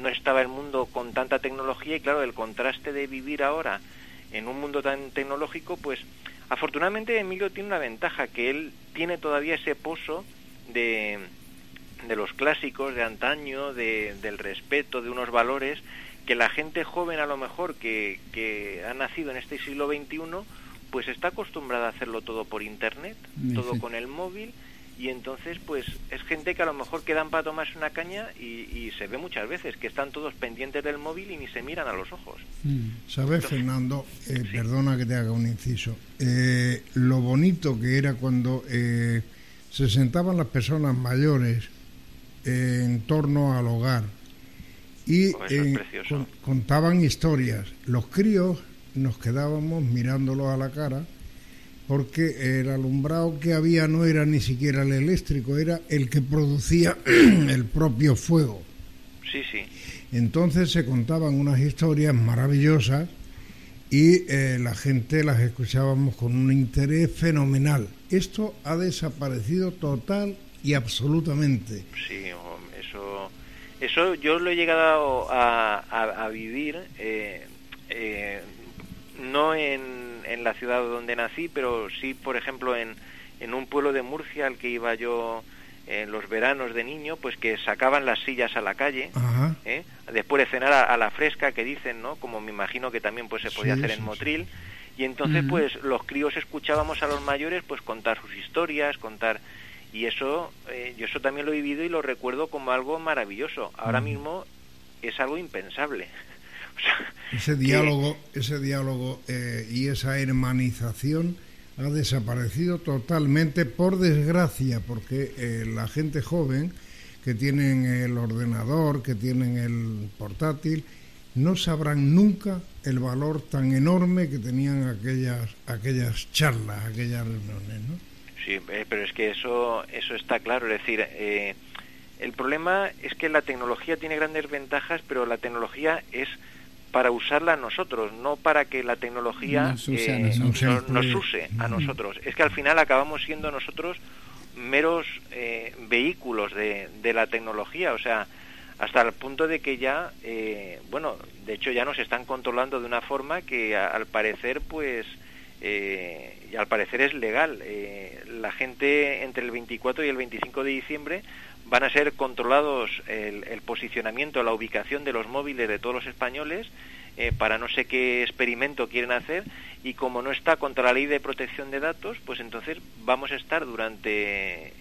no estaba el mundo con tanta tecnología y claro, el contraste de vivir ahora en un mundo tan tecnológico, pues afortunadamente Emilio tiene una ventaja, que él tiene todavía ese pozo de, de los clásicos de antaño, de, del respeto, de unos valores que la gente joven a lo mejor que, que ha nacido en este siglo XXI pues está acostumbrada a hacerlo todo por internet, todo con el móvil y entonces pues es gente que a lo mejor quedan para tomarse una caña y, se ve muchas veces que están todos pendientes del móvil y ni se miran a los ojos. Mm. ¿Sabes, Fernando? Eh, perdona que te haga un inciso. Eh, lo bonito que era cuando eh, se sentaban las personas mayores en torno al hogar y oh, contaban historias. Los críos nos quedábamos mirándolos a la cara porque el alumbrado que había no era ni siquiera el eléctrico, era el que producía <clears throat> el propio fuego. Sí, sí. Entonces se contaban unas historias maravillosas y eh, la gente las escuchábamos con un interés fenomenal. Esto ha desaparecido total y absolutamente. Sí, eso, eso yo lo he llegado a, a, vivir, eh, eh, no en en la ciudad donde nací, pero sí, por ejemplo, en, en un pueblo de Murcia al que iba yo en los veranos de niño, pues que sacaban las sillas a la calle, ¿eh? después de cenar a, la fresca, que dicen, ¿no? Como me imagino que también pues se podía hacer en Motril, y entonces pues los críos escuchábamos a los mayores pues contar sus historias, contar y eso eh, yo eso también lo he vivido y lo recuerdo como algo maravilloso. Ahora mismo es algo impensable. <laughs> ese diálogo, ese diálogo eh, y esa hermanización ha desaparecido totalmente, por desgracia, porque eh, la gente joven que tienen el ordenador, que tienen el portátil, no sabrán nunca el valor tan enorme que tenían aquellas aquellas charlas, aquellas reuniones, ¿no? Sí, eh, pero es que eso eso está claro, es decir, el problema es que la tecnología tiene grandes ventajas, pero la tecnología es para usarla nosotros, no para que la tecnología nos use, a, eh, nosotros. Es que al final acabamos siendo nosotros meros eh, vehículos de, de, la tecnología, o sea, hasta el punto de que ya, eh, bueno, de hecho ya nos están controlando de una forma que al parecer, pues, y al parecer es legal. la gente entre el 24 y el 25 de diciembre van a ser controlados el, posicionamiento, la ubicación de los móviles de todos los españoles eh, para no sé qué experimento quieren hacer y como no está contra la ley de protección de datos, pues entonces vamos a estar durante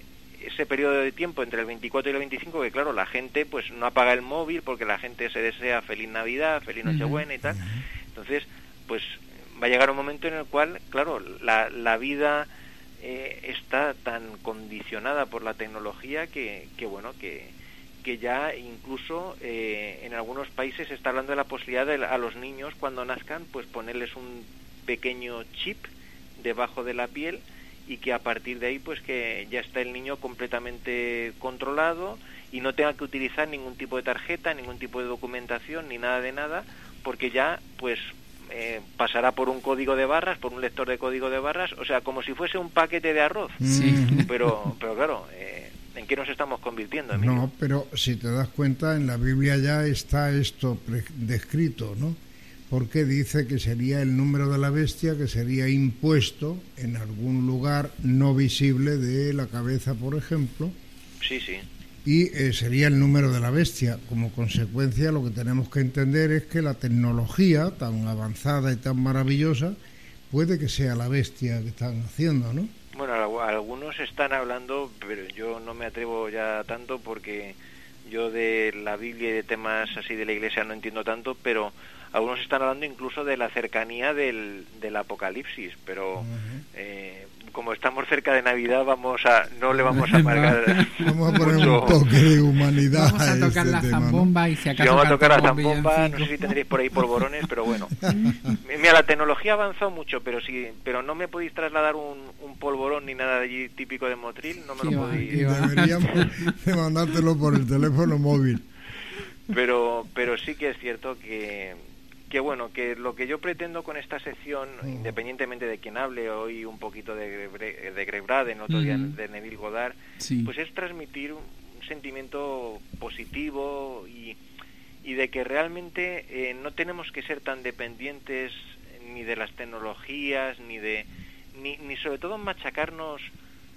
ese periodo de tiempo entre el 24 y el 25 que claro, la gente pues no apaga el móvil porque la gente se desea feliz Navidad, feliz Nochebuena y tal. Entonces, pues va a llegar un momento en el cual, claro, la, la vida eh, está tan condicionada por la tecnología que, que bueno, que, que ya incluso eh, en algunos países se está hablando de la posibilidad de a los niños cuando nazcan pues ponerles un pequeño chip debajo de la piel y que a partir de ahí pues que ya está el niño completamente controlado y no tenga que utilizar ningún tipo de tarjeta, ningún tipo de documentación ni nada de nada porque ya pues eh, pasará por un código de barras, por un lector de código de barras, o sea, como si fuese un paquete de arroz. <laughs> Pero, pero claro, eh, ¿en qué nos estamos convirtiendo? No, pero si te das cuenta, en la Biblia ya está esto descrito, ¿no? Porque dice que sería el número de la bestia que sería impuesto en algún lugar no visible de la cabeza, por ejemplo. Sí, sí y eh, sería el número de la bestia. Como consecuencia, lo que tenemos que entender es que la tecnología tan avanzada y tan maravillosa puede que sea la bestia que están haciendo, ¿no? Bueno, algunos están hablando, pero yo no me atrevo ya tanto porque yo de la Biblia y de temas así de la Iglesia no entiendo tanto, pero algunos están hablando incluso de la cercanía del, del Apocalipsis, pero como estamos cerca de Navidad, vamos a no le vamos a <laughs> amargar. <laughs> vamos a poner un toque de humanidad. Vamos a tocar la zambomba y si acaso. vamos a tocar la zambomba, no sé si tendréis por ahí polvorones, pero bueno. <laughs> Mira, la tecnología ha avanzado mucho, pero si, pero no me podéis trasladar un, un polvorón ni nada de allí típico de Motril, no me lo podéis. Deberíamos de mandártelo por el teléfono móvil. Pero, pero sí que es cierto que que bueno, que lo que yo pretendo con esta sección, mm. independientemente de quien hable, hoy un poquito de, de Greg Braden, otro día de Neville Goddard, pues es transmitir un, sentimiento positivo y, y, de que realmente eh, no tenemos que ser tan dependientes ni de las tecnologías, ni de ni, ni sobre todo machacarnos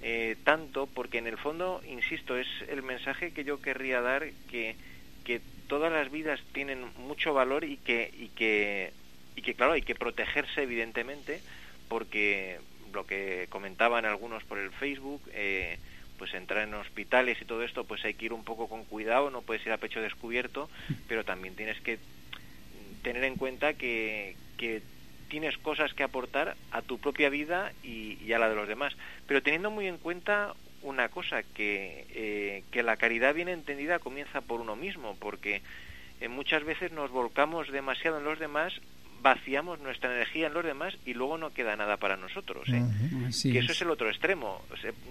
eh, tanto, porque en el fondo, insisto, es el mensaje que yo querría dar que, que todas las vidas tienen mucho valor y que, y que, y que claro, hay que protegerse evidentemente, porque lo que comentaban algunos por el Facebook, eh, pues entrar en hospitales y todo esto, pues hay que ir un poco con cuidado, no puedes ir a pecho descubierto, pero también tienes que tener en cuenta que, que tienes cosas que aportar a tu propia vida y, y, a la de los demás, pero teniendo muy en cuenta una cosa, que, eh, que la caridad bien entendida comienza por uno mismo, porque eh, muchas veces nos volcamos demasiado en los demás, vaciamos nuestra energía en los demás y luego no queda nada para nosotros. ¿eh? y eso es el otro extremo,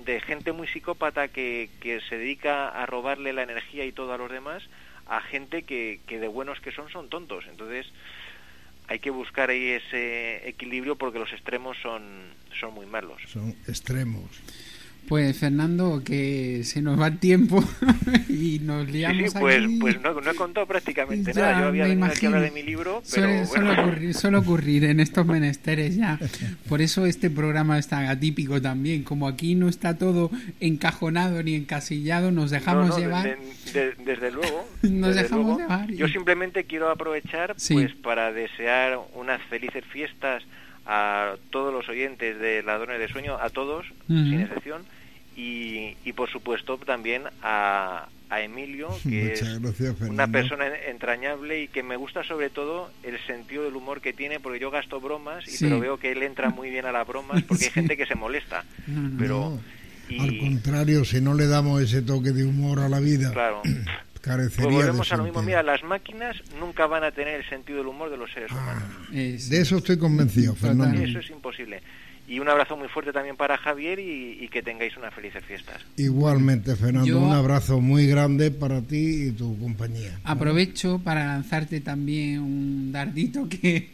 de gente muy psicópata que, que se dedica a robarle la energía y todo a los demás, a gente que, que de buenos que son son tontos. Entonces hay que buscar ahí ese equilibrio porque los extremos son, son muy malos. Son extremos. Pues Fernando, que se nos va el tiempo <laughs> y nos liamos sí, pues, pues no, no, he contado prácticamente nada. Yo había venido aquí a hablar de mi libro, pero suele, ocurrir, suele ocurrir en estos menesteres ya. <laughs> Por eso este programa es tan atípico también. Como aquí no está todo encajonado ni encasillado, nos dejamos llevar. desde luego. <laughs> nos dejamos llevar. Yo simplemente quiero aprovechar pues para desear unas felices fiestas a todos los oyentes de Ladrones de Sueño, a todos, sin excepción y, por supuesto también a, a Emilio, que es una persona entrañable y que me gusta sobre todo el sentido del humor que tiene, porque yo gasto bromas, y pero veo que él entra muy bien a las bromas, porque hay <laughs> gente que se molesta. pero Al contrario, si no le damos ese toque de humor a la vida, claro. <clears throat> carecería pues volvemos a lo mismo. Mira, las máquinas nunca van a tener el sentido del humor de los seres ah, humanos. de eso estoy convencido, Fernando. Eso es imposible. Y un abrazo muy fuerte también para Javier y, que tengáis unas felices fiestas. Igualmente, Fernando, un abrazo muy grande para ti y tu compañía. Aprovecho para lanzarte también un dardito que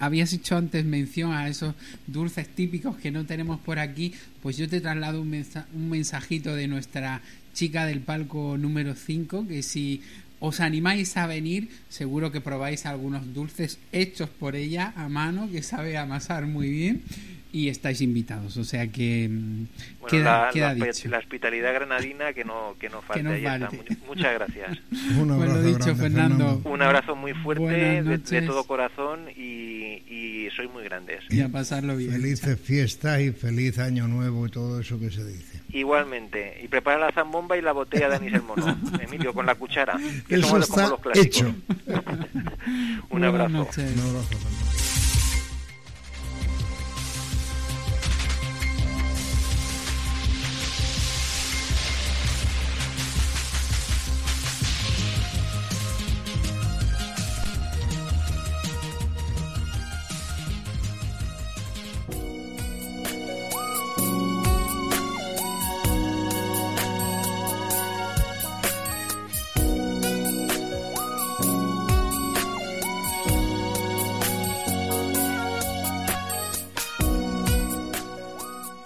habías hecho antes mención a esos dulces típicos que no tenemos por aquí. Pues yo te traslado un, un mensajito de nuestra chica del palco número 5, que si os animáis a venir, seguro que probáis algunos dulces hechos por ella a mano, que sabe amasar muy bien y estáis invitados. O sea que mm, queda, la, dicho. la, hospitalidad granadina que no, que no falte. Muchas gracias. <laughs> Un abrazo dicho, Fernando. Un abrazo muy fuerte de, todo corazón y, y sois muy grandes. Y a pasarlo bien. Felices fiestas y feliz año nuevo y todo eso que se dice. Igualmente. Y prepara la zambomba y la botella de anís el mono. <laughs> Emilio, con la cuchara. Que eso está hecho. <laughs> Un abrazo. Un abrazo.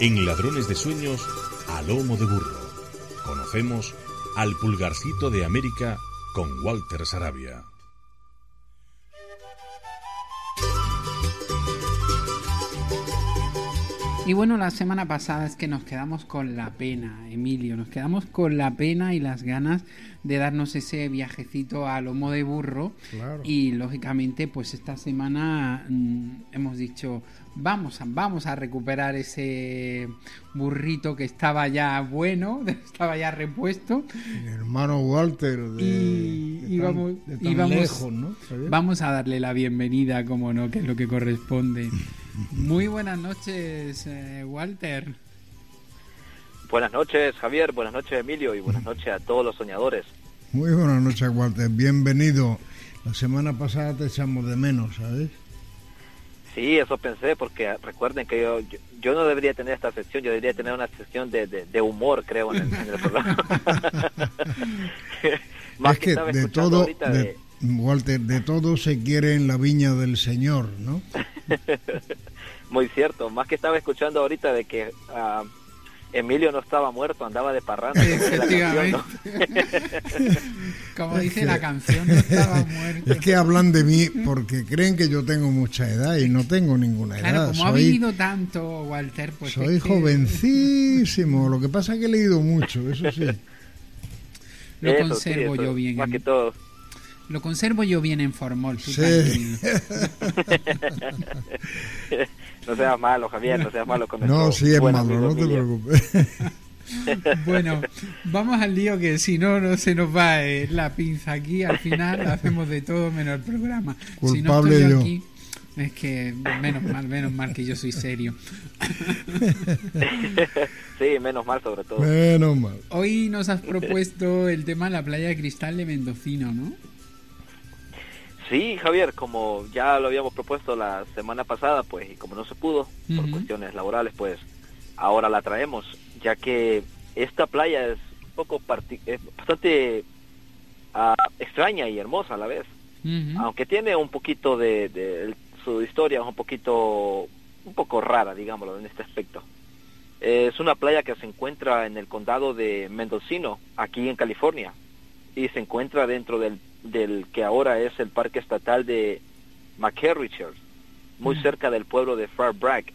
En Ladrones de Sueños, a lomo de burro. Conocemos al pulgarcito de América con Walter Sarabia. Y bueno, la semana pasada es que nos quedamos con la pena, Emilio, nos quedamos con la pena y las ganas de darnos ese viajecito a lomo de burro. Claro. Y lógicamente, pues esta semana mm, hemos dicho, vamos a, vamos a recuperar ese burrito que estaba ya bueno, <laughs> estaba ya repuesto. Mi hermano Walter de, Y, de y tan- vamos, de y vamos, lejos, ¿no? Vamos a darle la bienvenida, como no, que es lo que corresponde. <laughs> Muy buenas noches, eh, Walter. Buenas noches, Javier. Buenas noches, Emilio. Y buenas noches a todos los soñadores. Muy buenas noches, Walter. Bienvenido. La semana pasada te echamos de menos, ¿sabes? Sí, eso pensé, porque recuerden que yo, yo, yo no debería tener esta sección, yo debería tener una sección de, de, de humor, creo, en el, en el programa. <laughs> <laughs> Más es que estaba de escuchando todo, ahorita de- Walter, de todo se quiere en la viña del Señor, ¿no? <laughs> Muy cierto, más que estaba escuchando ahorita de que ah, Emilio no estaba muerto, andaba de parranda. como dice la canción, ¿no? <laughs> Como Es dice que- la canción, no estaba <laughs> muerto. Es que hablan de mí porque creen que yo tengo mucha edad y no tengo ninguna edad. Claro, como ha soy, vivido tanto, Walter, pues. soy es que jovencísimo. Lo que pasa es que he leído mucho, eso sí. Lo Eso, conservo sí, eso, yo bien. Más que todo. Lo conservo yo bien en formol, tú Sí. <laughs> no seas malo, Javier, no seas malo con No, sí es malo, no te preocupes. <laughs> <laughs> Bueno, vamos al lío que si no, no se nos va eh, la pinza aquí. Al final hacemos de todo menos el programa. si no Culpable estoy yo. aquí, es que menos mal, menos mal que yo soy serio. sí, menos mal sobre todo. Menos mal. Hoy nos has propuesto el tema de la playa de cristal de Mendocino, ¿no? Sí, Javier, como ya lo habíamos propuesto la semana pasada, pues, y como no se pudo, por cuestiones laborales, pues, ahora la traemos, ya que esta playa es un poco es bastante ah, extraña y hermosa a la vez, aunque tiene un poquito de, de- su historia es un poquito, un poco rara, digámoslo, en este aspecto. Es una playa que se encuentra en el condado de Mendocino, aquí en California, y se encuentra dentro del, del que ahora es el parque estatal de McCarricher, muy Mm. cerca del pueblo de Far Bragg.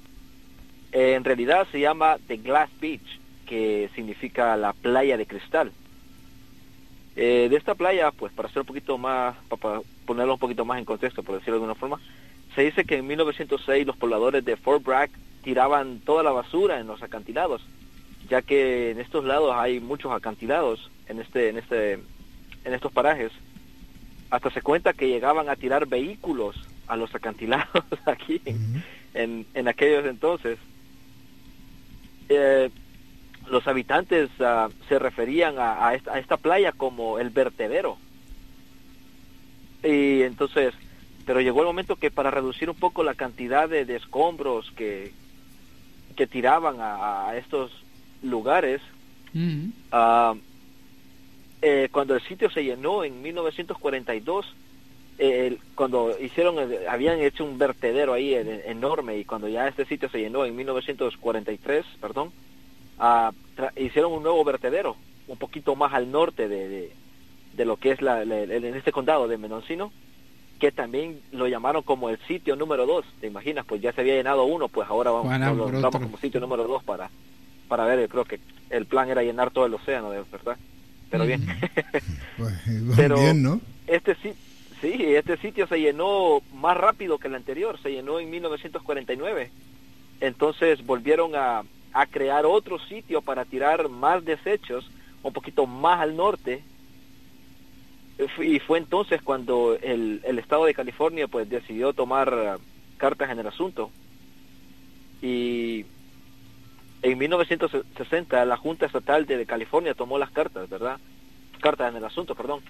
Eh, en realidad se llama The Glass Beach, que significa la playa de cristal. Eh, de esta playa, pues para hacer un poquito más, para ponerlo un poquito más en contexto, por decirlo de alguna forma, se dice que en 1906 los pobladores de Fort Bragg tiraban toda la basura en los acantilados, ya que en estos lados hay muchos acantilados en este, en este, en estos parajes. Hasta se cuenta que llegaban a tirar vehículos a los acantilados <laughs> aquí en, en aquellos entonces. Eh, los habitantes ah, se referían a, a esta, a esta playa como el vertedero. Y entonces, pero llegó el momento que para reducir un poco la cantidad de, de escombros que, que tiraban a, a estos lugares, eh, cuando el sitio se llenó en 1942, eh, cuando hicieron, el- habían hecho un vertedero ahí en- enorme y cuando ya este sitio se llenó en 1943, perdón, ah, hicieron un nuevo vertedero, un poquito más al norte de, de, de lo que es la, la- el- en este condado de Mendocino, que también lo llamaron como el sitio número dos, ¿te imaginas? Pues ya se había llenado uno, pues ahora vamos, otro. como sitio número dos para, para ver, creo que el plan era llenar todo el océano, de verdad. Pero bien. <laughs> Pues <laughs> igual Pero bien, ¿no? este sí, sí, este sitio se llenó más rápido que el anterior, se llenó en 1949. Entonces volvieron a, a crear otro sitio para tirar más desechos, un poquito más al norte. Y fue entonces cuando el, el estado de California pues decidió tomar eh, cartas en el asunto. Y en 1960 la Junta Estatal de California tomó las cartas, ¿verdad? Cartas en el asunto, perdón,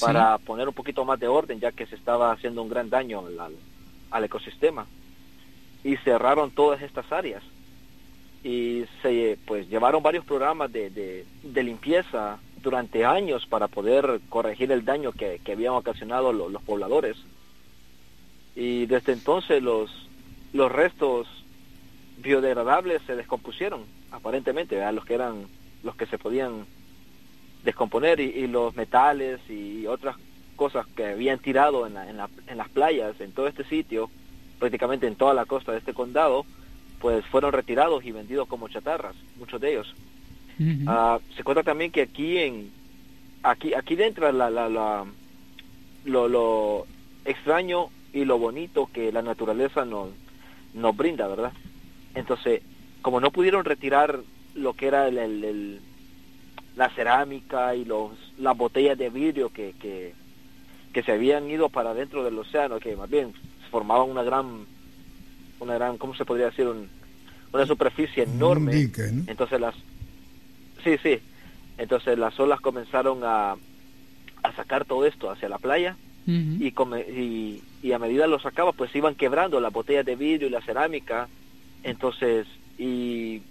para poner un poquito más de orden, ya que se estaba haciendo un gran daño al, al ecosistema. Y cerraron todas estas áreas. Y se pues llevaron varios programas de, de, limpieza durante años para poder corregir el daño que, que habían ocasionado los pobladores. Y desde entonces los, los restos biodegradables se descompusieron, aparentemente, a los que eran los que se podían descomponer y, los metales y otras cosas que habían tirado en, en, en, las playas, en todo este sitio, prácticamente en toda la costa de este condado, pues fueron retirados y vendidos como chatarras, muchos de ellos. Ah, se cuenta también que aquí en aquí aquí dentro la, la, la lo, lo extraño y lo bonito que la naturaleza nos, nos brinda, ¿verdad? Entonces, como no pudieron retirar lo que era el, la cerámica y los las botellas de vidrio que, que, que se habían ido para dentro del océano, que más bien formaban una gran, una gran, ¿cómo se podría decir? una superficie enorme. Entonces las, sí, sí, entonces las olas comenzaron a, a sacar todo esto hacia la playa y, y, y, a medida lo sacaba, pues iban quebrando las botellas de vidrio y la cerámica entonces, y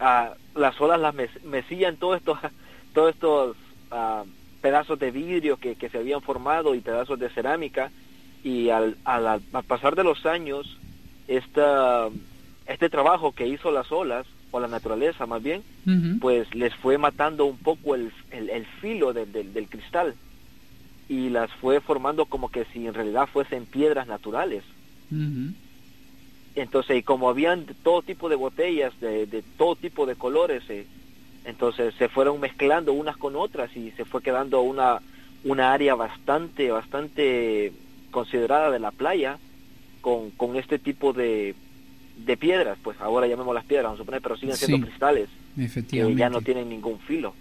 a las olas las mecían todos estos, <laughs> todos estos ah, pedazos de vidrio que, que, se habían formado y pedazos de cerámica. Y al, al, pasar de los años esta, este trabajo que hizo las olas o la naturaleza más bien pues les fue matando un poco el, el, filo del, del, cristal. Y las fue formando como que si en realidad fuesen piedras naturales entonces, y como habían todo tipo de botellas, de, todo tipo de colores, eh, entonces se fueron mezclando unas con otras y se fue quedando una, una área bastante, bastante considerada de la playa con, con este tipo de, de piedras, pues ahora llamemos las piedras, vamos a suponer, pero siguen siendo cristales que ya no tienen ningún filo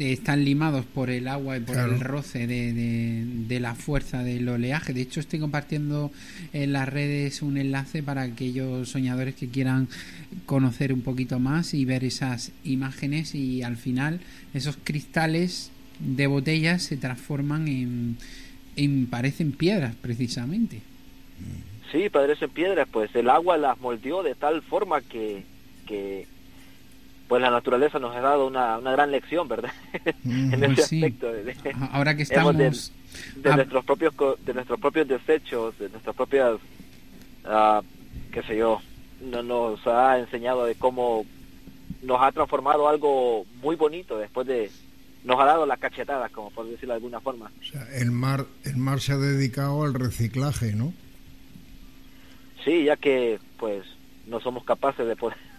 están limados por el agua y por el roce de, de, la fuerza del oleaje. De hecho, estoy compartiendo en las redes un enlace para aquellos soñadores que quieran conocer un poquito más y ver esas imágenes y al final esos cristales de botellas se transforman en, en parecen piedras precisamente. Sí, parecen piedras, pues el agua las moldeó de tal forma que, que pues la naturaleza nos ha dado una, una gran lección, ¿verdad? <laughs> en pues ese aspecto. Ahora que estamos... De, nuestros propios de nuestros propios desechos, de nuestras propias, uh, qué sé yo, no, nos ha enseñado de cómo nos ha transformado algo muy bonito después de nos ha dado la cachetada, como por decirlo de alguna forma. O sea, el mar, el mar se ha dedicado al reciclaje, ¿no? Sí, ya que pues no somos capaces de poder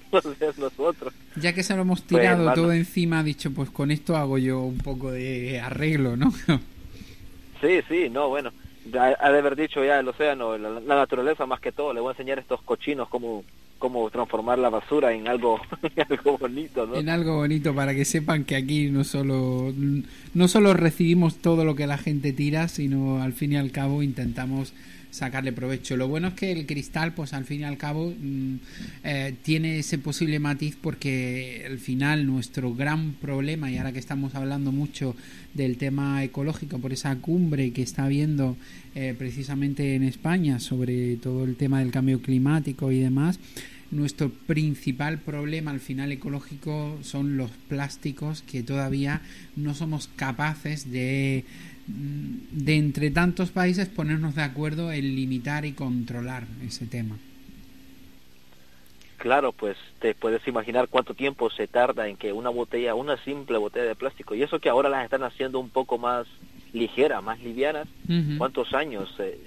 nosotros. Ya que se lo hemos pues, tirado todo encima, ha dicho, pues con esto hago yo un poco de arreglo, ¿no? sí, sí, no, bueno. Ha de haber dicho ya el océano, la, naturaleza más que todo. Le voy a enseñar a estos cochinos cómo, cómo transformar la basura en algo, <laughs> en algo bonito, ¿no? En algo bonito para que sepan que aquí no solo, no solo recibimos todo lo que la gente tira, sino al fin y al cabo intentamos sacarle provecho. Lo bueno es que el cristal, pues al fin y al cabo, mm, eh, tiene ese posible matiz porque al final nuestro gran problema, y ahora que estamos hablando mucho del tema ecológico por esa cumbre que está habiendo eh, precisamente en España sobre todo el tema del cambio climático y demás, nuestro principal problema al final ecológico son los plásticos que todavía no somos capaces de de entre tantos países ponernos de acuerdo en limitar y controlar ese tema. Claro, pues te puedes imaginar cuánto tiempo se tarda en que una botella, una simple botella de plástico, y eso que ahora las están haciendo un poco más ligeras, más livianas, cuántos años se,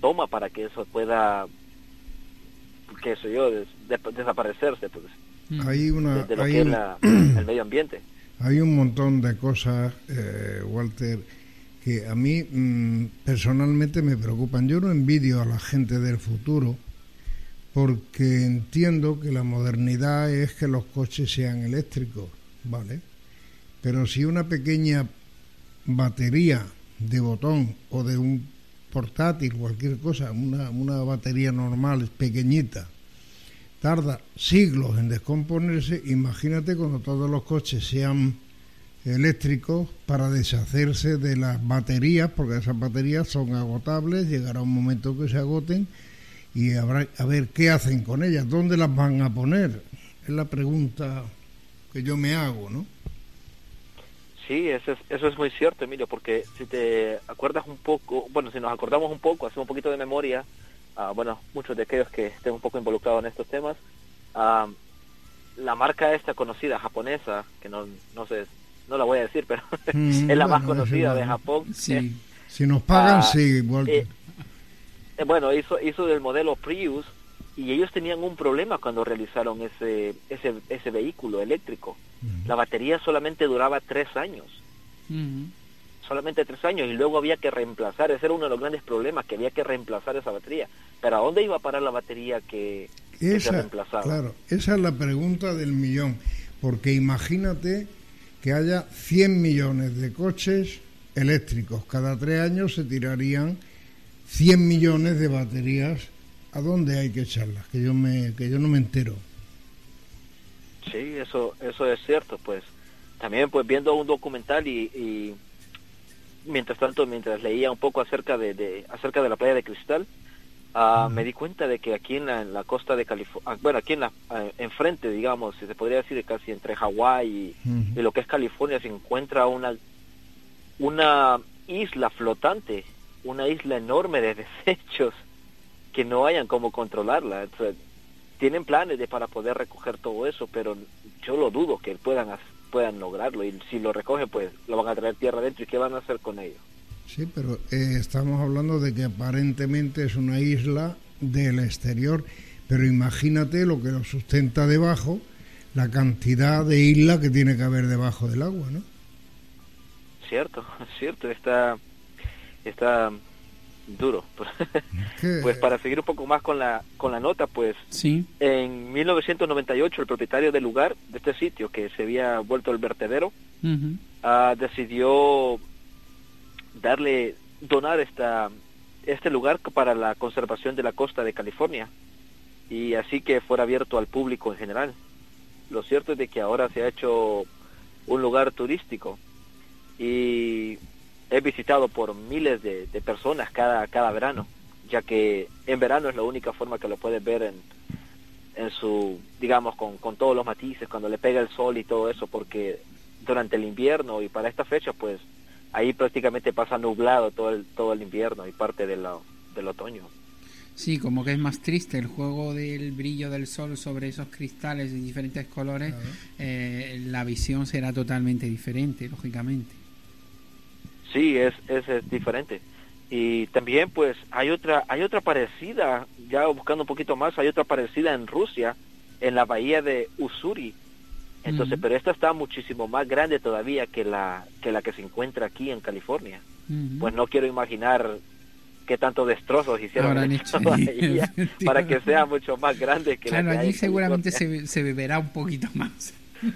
toma para que eso pueda, qué sé yo, desaparecerse, pues, hay una, hay <clears throat> el medio ambiente. Hay un montón de cosas, eh, Walter, que a mí mm, personalmente me preocupan. Yo no envidio a la gente del futuro porque entiendo que la modernidad es que los coches sean eléctricos, ¿vale? Pero si una pequeña batería de botón o de un portátil, cualquier cosa, una, una batería normal, pequeñita, tarda siglos en descomponerse, imagínate cuando todos los coches sean eléctricos para deshacerse de las baterías, porque esas baterías son agotables, llegará un momento que se agoten y habrá a ver qué hacen con ellas, dónde las van a poner. Es la pregunta que yo me hago, ¿no? Sí, eso es, eso es muy cierto, Emilio, porque si te acuerdas un poco, bueno, si nos acordamos un poco, hacemos un poquito de memoria, ah, bueno, muchos de aquellos que estén un poco involucrados en estos temas, ah, la marca esta conocida japonesa, que no, no sé, no la voy a decir, pero <laughs> Mm, es la más conocida de. Japón. Sí. Si nos pagan, Ah, sí, Walter. eh, eh, bueno, hizo, hizo del modelo Prius y ellos tenían un problema cuando realizaron ese, ese, ese vehículo eléctrico. La batería solamente duraba tres años, solamente tres años, y luego había que reemplazar, ese era uno de los grandes problemas, que había que reemplazar esa batería. Pero ¿a dónde iba a parar la batería que, que se Esa, reemplazaba? claro, esa es la pregunta del millón, porque imagínate que haya 100 millones de coches eléctricos, cada tres años se tirarían 100 millones de baterías. ¿A dónde hay que echarlas? Que yo me que yo no me entero. Sí, eso, eso es cierto, pues. También pues viendo un documental y, y mientras tanto, mientras leía un poco acerca de, de- acerca de la playa de Cristal, ah, me di cuenta de que aquí en la, en la costa de California, bueno, aquí en la, ah, enfrente, digamos, si se podría decir casi entre Hawái y, lo que es California, se encuentra una, una isla flotante, una isla enorme de <laughs> desechos que no hayan cómo controlarla. O sea, tienen planes de para poder recoger todo eso, pero yo lo dudo que puedan puedan lograrlo y si lo recogen pues lo van a traer tierra adentro y qué van a hacer con ello. Sí, pero eh, estamos hablando de que aparentemente es una isla del exterior, pero imagínate lo que lo sustenta debajo, la cantidad de isla que tiene que haber debajo del agua, ¿no? Cierto, <laughs> cierto, está está duro. <laughs> Pues para seguir un poco más con la con la nota, pues Sí. en 1998 el propietario del lugar de este sitio que se había vuelto el vertedero ah, decidió darle donar esta este lugar para la conservación de la costa de California y así que fuera abierto al público en general. Lo cierto es de que ahora se ha hecho un lugar turístico y es visitado por miles de, personas cada cada verano, ya que en verano es la única forma que lo puedes ver en en su digamos con, con todos los matices cuando le pega el sol y todo eso porque durante el invierno y para esta fecha pues ahí prácticamente pasa nublado todo el todo el invierno y parte de la- del otoño. Sí, como que es más triste el juego del brillo del sol sobre esos cristales de diferentes colores, eh, la visión será totalmente diferente, lógicamente. sí es, es es diferente. Y también pues hay otra hay otra parecida ya buscando un poquito más hay otra parecida en Rusia en la bahía de Usuri entonces pero esta está muchísimo más grande todavía que la que la que se encuentra aquí en California pues no quiero imaginar qué tanto destrozos hicieron en <laughs> <laughs> para que sea mucho más grande que Claro, la que allí en seguramente se, se beberá un poquito más. <laughs>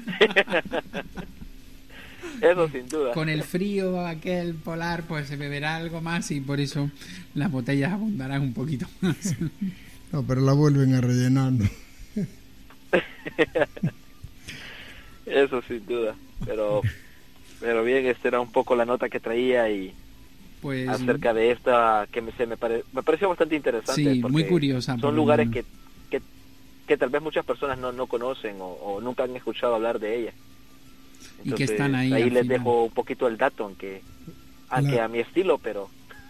Eso sin duda. Con el frío aquel polar, pues se beberá algo más y por eso las botellas abundarán un poquito más. No, pero la vuelven a rellenar. Eso sin duda. Pero, pero bien, esta era un poco la nota que traía y Pues acerca de esta que me, se me, pare- me pareció bastante interesante. Sí, porque muy curiosa, Son lugares que, que, que tal vez muchas personas no, no conocen o, o nunca han escuchado hablar de ella. Y que están ahí Ahí les final. dejo un poquito el dato, aunque, aunque La- a mi estilo, pero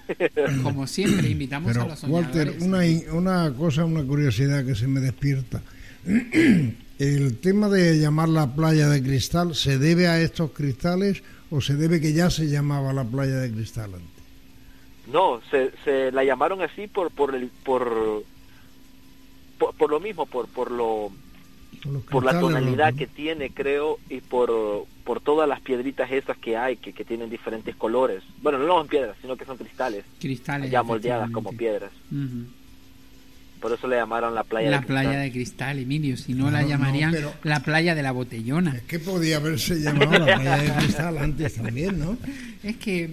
<laughs> como siempre invitamos Pero, a los Walter, una, una cosa, una curiosidad que se me despierta. <clears throat> ¿El tema de llamar la playa de cristal se debe a estos cristales o se debe que ya se llamaba la playa de cristal antes? No, se, se la llamaron así por por el por por, por lo mismo, por por lo por la tonalidad que tiene, creo, y por por todas las piedritas esas que hay que, que tienen diferentes colores. Bueno, no son piedras, sino que son cristales, Cristales. ya moldeadas como piedras. Por eso le llamaron la playa La de playa cristal. de cristal, Emilio. Si no, la no, llamarían pero- la playa de la botellona. ¿no? Que podía haberse llamado la playa de cristal antes también, ¿no? Es que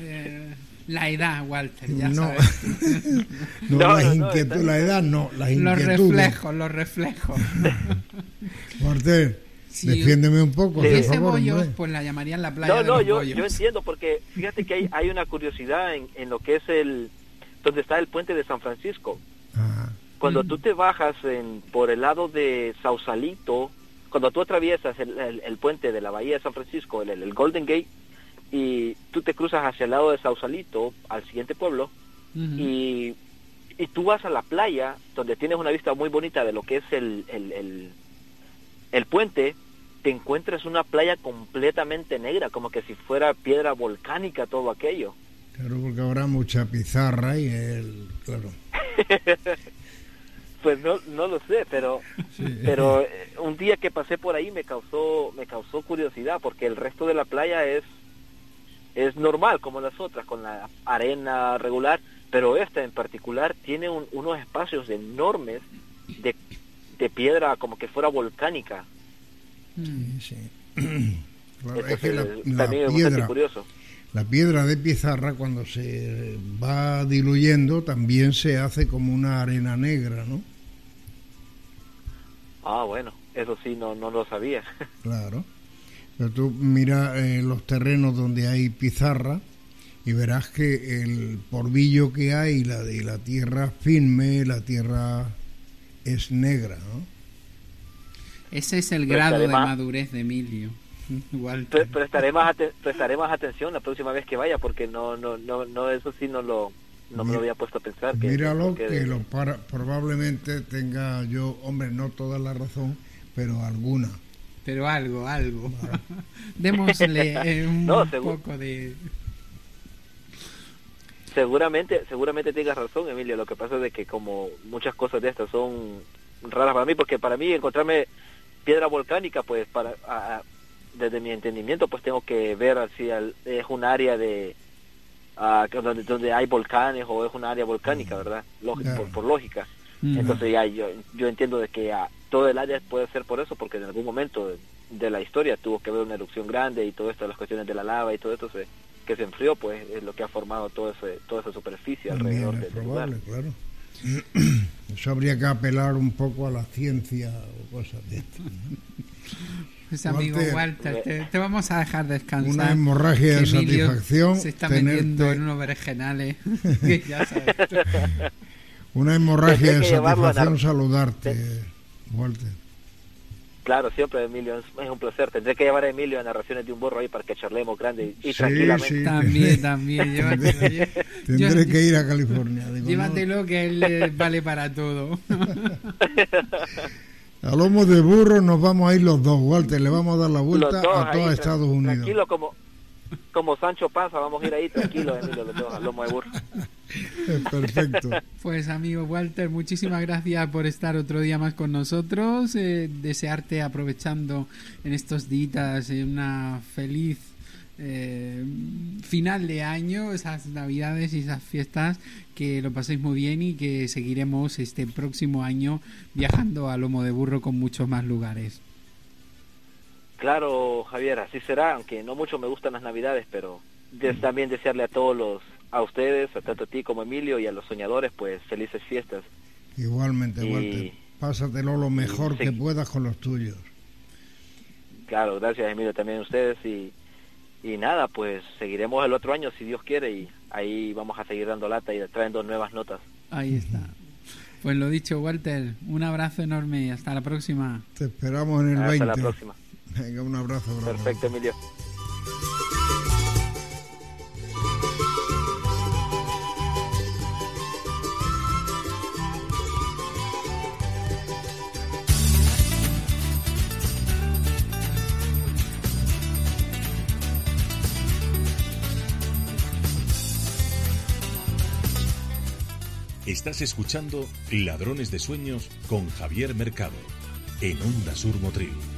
eh, La edad, Walter, ya No. sabes. <laughs> No, No, las no, no, inquietu- está- la edad no, las los inquietudes. reflejos, los reflejos. <laughs> Walter, Si defiéndeme un poco, Si por ese favor, bollo, hombre. pues la llamarían la playa No, de no, los yo, bollos. yo entiendo porque fíjate que hay, hay una curiosidad en, en lo que es el donde está el puente de San Francisco. Cuando Mm. tú te bajas en, por el lado de Sausalito, cuando tú atraviesas el, el- el puente de la bahía de San Francisco, el, el Golden Gate, y tú te cruzas hacia el lado de Sausalito, al siguiente pueblo, y, y tú vas a la playa, donde tienes una vista muy bonita de lo que es el, el, el, el puente, te encuentras una playa completamente negra, como que si fuera piedra volcánica todo aquello. Claro, porque habrá mucha pizarra y el... Claro. <laughs> Pues no, no lo sé, pero pero eh, un día que pasé por ahí me causó me causó curiosidad porque el resto de la playa es es normal como las otras con la arena regular, pero esta en particular tiene un- unos espacios enormes de, de piedra como que fuera volcánica. Mm. Sí, sí. <clears throat> Claro, es que la, también es piedra, curioso. la piedra de pizarra cuando se va diluyendo también se hace como una arena negra, ¿no? Ah, bueno, eso sí no no lo sabía. <laughs> Claro. Pero tú mira eh, los terrenos donde hay pizarra y verás que el porvillo que hay, la de la tierra firme, la tierra es negra, ¿no? Ese es el grado de más- madurez de Emilio. <laughs> Walter. Pre- prestaré más prestaré más atención la próxima vez que vaya porque no no no no eso sí no lo no me lo había puesto a pensar que Míralo que- que lo para, probablemente tenga yo, hombre, no toda la razón, pero alguna. Pero algo, algo. <laughs> Démosle eh, <laughs> un No, poco de... seguramente seguramente tengas razón Emilio lo que pasa es de que como muchas cosas de estas son raras para mí porque para mí encontrarme piedra volcánica pues para a- desde mi entendimiento pues tengo que ver si al- es un área de que donde donde hay volcanes o es un área volcánica verdad Lógico, Claro. por, por lógica Ujú. entonces ya yo yo entiendo de que ah, todo el área puede ser por eso porque en algún momento de, de la historia tuvo que haber una erupción grande y todo esto las cuestiones de la lava y todo esto se que se enfrió pues es lo que ha formado todo ese toda esa superficie También alrededor es del lugar probable, claro. <clears throat> Eso habría que apelar un poco a la ciencia o cosas de estas. ¿no? <laughs> Pues amigo Walter. Walter, te, te vamos a dejar descansar. Una hemorragia de satisfacción Se está tenerte- metiendo en unos berenjenales. que <laughs> <laughs> ya sabes. Una hemorragia de a satisfacción saludarte, Walter. claro siempre Emilio es, un placer tendré que llevar a Emilio a narraciones de un burro ahí para que charlemos grande y, Sí, tranquilamente sí. También, <laughs> también. Llévatelo, Tendré yo- que ir a California. Digo, Llévatelo que él eh, vale para todo. A lomo de burro nos vamos a ir los dos, Walter. Le vamos a dar la vuelta a todos Estados Unidos. tranquilo como como Sancho Panza vamos a ir ahí tranquilos Emilio los dos al lomo de burro <laughs> Perfecto. Pues amigo Walter, muchísimas gracias por estar otro día más con nosotros. Eh, desearte aprovechando en estos días eh, una feliz eh, final de año, esas navidades y esas fiestas, que lo paséis muy bien y que seguiremos este próximo año viajando a lomo de burro con muchos más lugares. Claro, Javier, así será, aunque no mucho me gustan las navidades, pero de- también desearle a todos los, a ustedes, a tanto a ti como a Emilio y a los soñadores, pues felices fiestas. Igualmente, Y- Walter. Pásatelo lo mejor sí. que puedas con los tuyos. Claro, gracias Emilio también a ustedes y, y nada, pues seguiremos el otro año si Dios quiere y ahí vamos a seguir dando lata y trayendo nuevas notas. Ahí está. Pues lo dicho, Walter, un abrazo enorme y hasta la próxima. Te esperamos en el Hasta 20. la próxima. Venga, un abrazo, bravo. Perfecto, Emilio. Estás escuchando Ladrones de Sueños con Javier Mercado en Onda Sur Motril.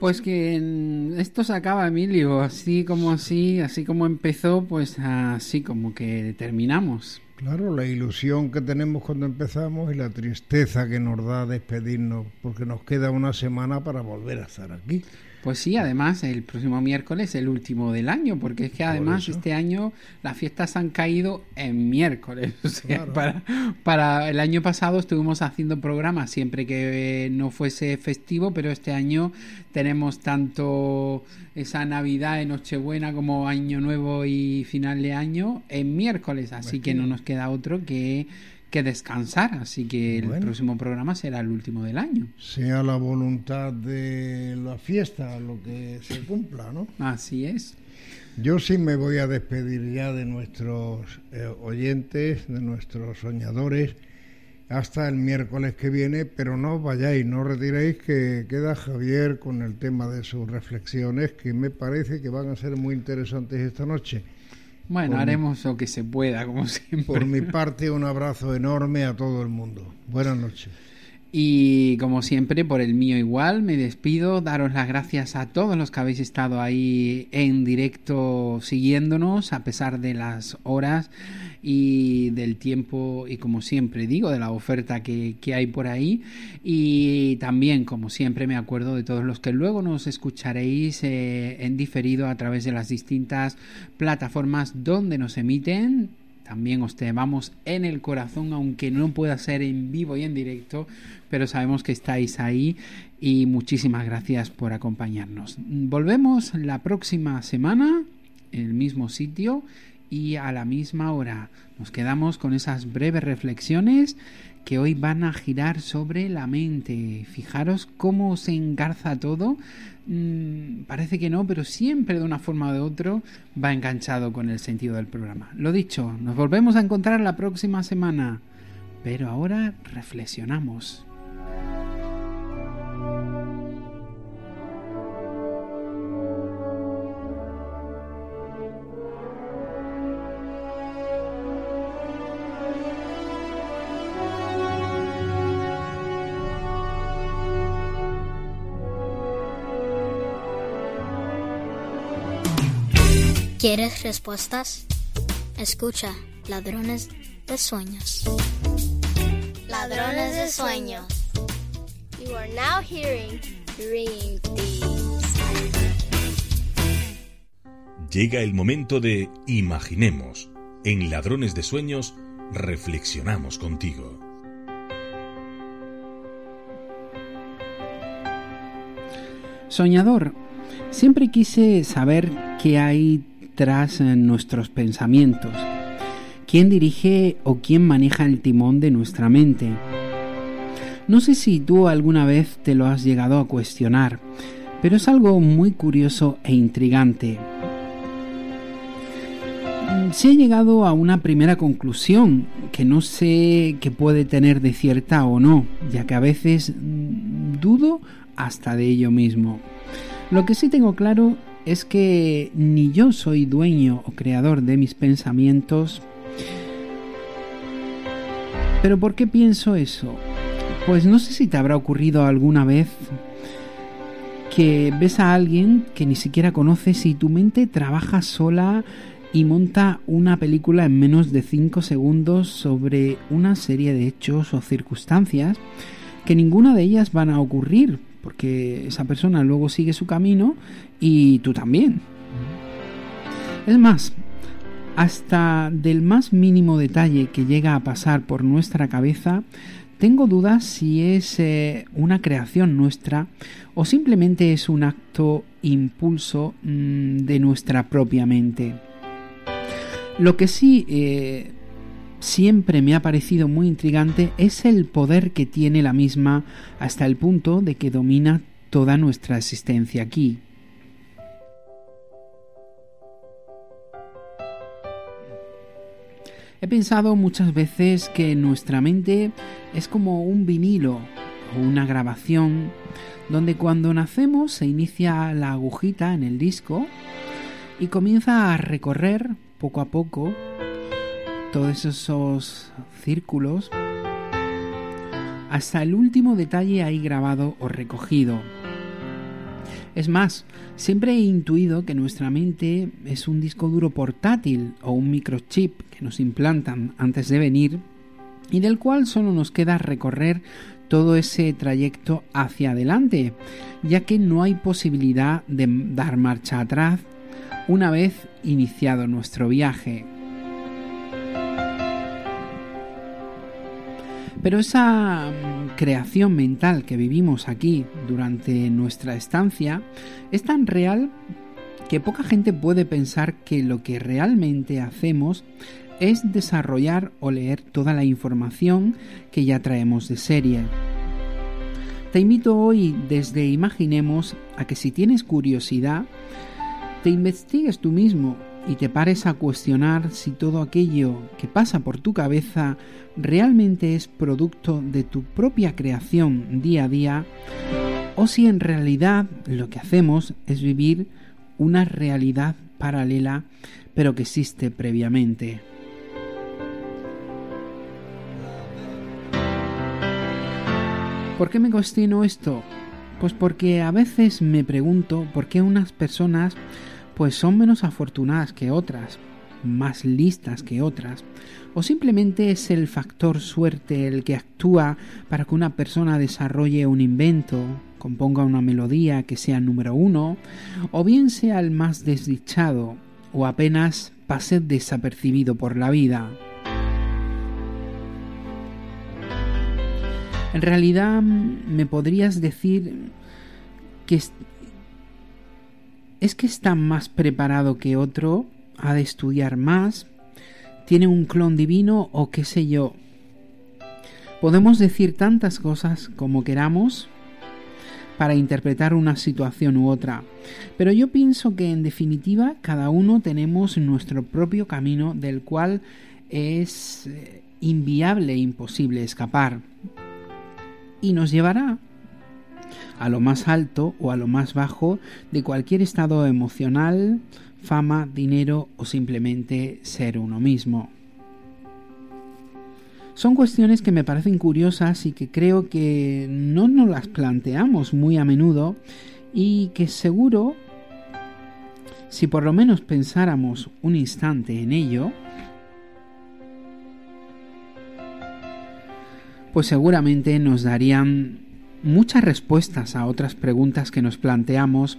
Pues que esto se acaba, Emilio, así como así, así como empezó, pues así como que terminamos. Claro, la ilusión que tenemos cuando empezamos y la tristeza que nos da despedirnos, porque nos queda una semana para volver a estar aquí. Pues sí, además el próximo miércoles es el último del año, porque es que además este año las fiestas han caído en miércoles. <laughs> O sea, para, para el año pasado estuvimos haciendo programas siempre que no fuese festivo, pero este año tenemos tanto esa Navidad Nochebuena como Año Nuevo y final de año en miércoles, así pues que no nos queda otro que que descansar, así que el próximo programa será el último del año. Sea la voluntad de la fiesta lo que se cumpla, ¿no? Así es. Yo sí me voy a despedir ya de nuestros eh, oyentes, de nuestros soñadores, hasta el miércoles que viene, pero no vayáis, no retiréis que queda Javier con el tema de sus reflexiones, que me parece que van a ser muy interesantes esta noche. Bueno, haremos lo que se pueda, como <laughs> siempre. Por mi parte, un abrazo enorme a todo el mundo. Buenas noches. Y como siempre, por el mío igual, me despido, daros las gracias a todos los que habéis estado ahí en directo siguiéndonos, a pesar de las horas y del tiempo y como siempre digo, de la oferta que, hay por ahí. Y también, como siempre, me acuerdo de todos los que luego nos escucharéis eh, en diferido a través de las distintas plataformas donde nos emiten también os vamos en el corazón, aunque no pueda ser en vivo y en directo, pero sabemos que estáis ahí y muchísimas gracias por acompañarnos. Volvemos la próxima semana en el mismo sitio y a la misma hora. Nos quedamos con esas breves reflexiones que hoy van a girar sobre la mente. Fijaros cómo se engarza todo. Mm, parece que no, pero siempre de una forma o de otra va enganchado con el sentido del programa. Lo dicho, nos volvemos a encontrar la próxima semana. Pero ahora reflexionamos. ¿Quieres respuestas? Escucha, ladrones de sueños. Ladrones de sueños. You are now hearing Dream Llega el momento de Imaginemos. En Ladrones de Sueños reflexionamos contigo. Soñador, siempre quise saber qué hay tras nuestros pensamientos. ¿Quién dirige o quién maneja el timón de nuestra mente? No sé si tú alguna vez te lo has llegado a cuestionar, pero es algo muy curioso e intrigante. Se ha llegado a una primera conclusión que no sé qué puede tener de cierta o no, ya que a veces dudo hasta de ello mismo. Lo que sí tengo claro es que ni yo soy dueño o creador de mis pensamientos. Pero ¿por qué pienso eso? Pues no sé si te habrá ocurrido alguna vez que ves a alguien que ni siquiera conoces y tu mente trabaja sola y monta una película en menos de 5 segundos sobre una serie de hechos o circunstancias que ninguna de ellas van a ocurrir, porque esa persona luego sigue su camino y tú también. Es más, hasta del más mínimo detalle que llega a pasar por nuestra cabeza, tengo dudas si es eh, una creación nuestra o simplemente es un acto impulso mm, de nuestra propia mente. Lo que sí eh, siempre me ha parecido muy intrigante es el poder que tiene la misma hasta el punto de que domina toda nuestra existencia aquí. He pensado muchas veces que nuestra mente es como un vinilo o una grabación donde cuando nacemos se inicia la agujita en el disco y comienza a recorrer poco a poco todos esos círculos hasta el último detalle ahí grabado o recogido. Es más, siempre he intuido que nuestra mente es un disco duro portátil o un microchip que nos implantan antes de venir y del cual solo nos queda recorrer todo ese trayecto hacia adelante, ya que no hay posibilidad de dar marcha atrás una vez iniciado nuestro viaje. Pero esa mm, creación mental que vivimos aquí durante nuestra estancia es tan real que poca gente puede pensar que lo que realmente hacemos es desarrollar o leer toda la información que ya traemos de serie. Te invito hoy desde Imaginemos a que si tienes curiosidad, te investigues tú mismo y te pares a cuestionar si todo aquello que pasa por tu cabeza realmente es producto de tu propia creación día a día o si en realidad lo que hacemos es vivir una realidad paralela pero que existe previamente. ¿Por qué me cuestiono esto? Pues porque a veces me pregunto por qué unas personas pues son menos afortunadas que otras, más listas que otras, o simplemente es el factor suerte el que actúa para que una persona desarrolle un invento, componga una melodía que sea número uno, o bien sea el más desdichado, o apenas pase desapercibido por la vida. En realidad me podrías decir que es, que está más preparado que otro, ha de estudiar más, tiene un clon divino o qué sé yo. Podemos decir tantas cosas como queramos para interpretar una situación u otra, pero yo pienso que en definitiva cada uno tenemos nuestro propio camino del cual es eh, inviable e imposible escapar y nos llevará a lo más alto o a lo más bajo de cualquier estado emocional, fama, dinero o simplemente ser uno mismo. Son cuestiones que me parecen curiosas y que creo que no nos las planteamos muy a menudo y que seguro, si por lo menos pensáramos un instante en ello, pues seguramente nos darían muchas respuestas a otras preguntas que nos planteamos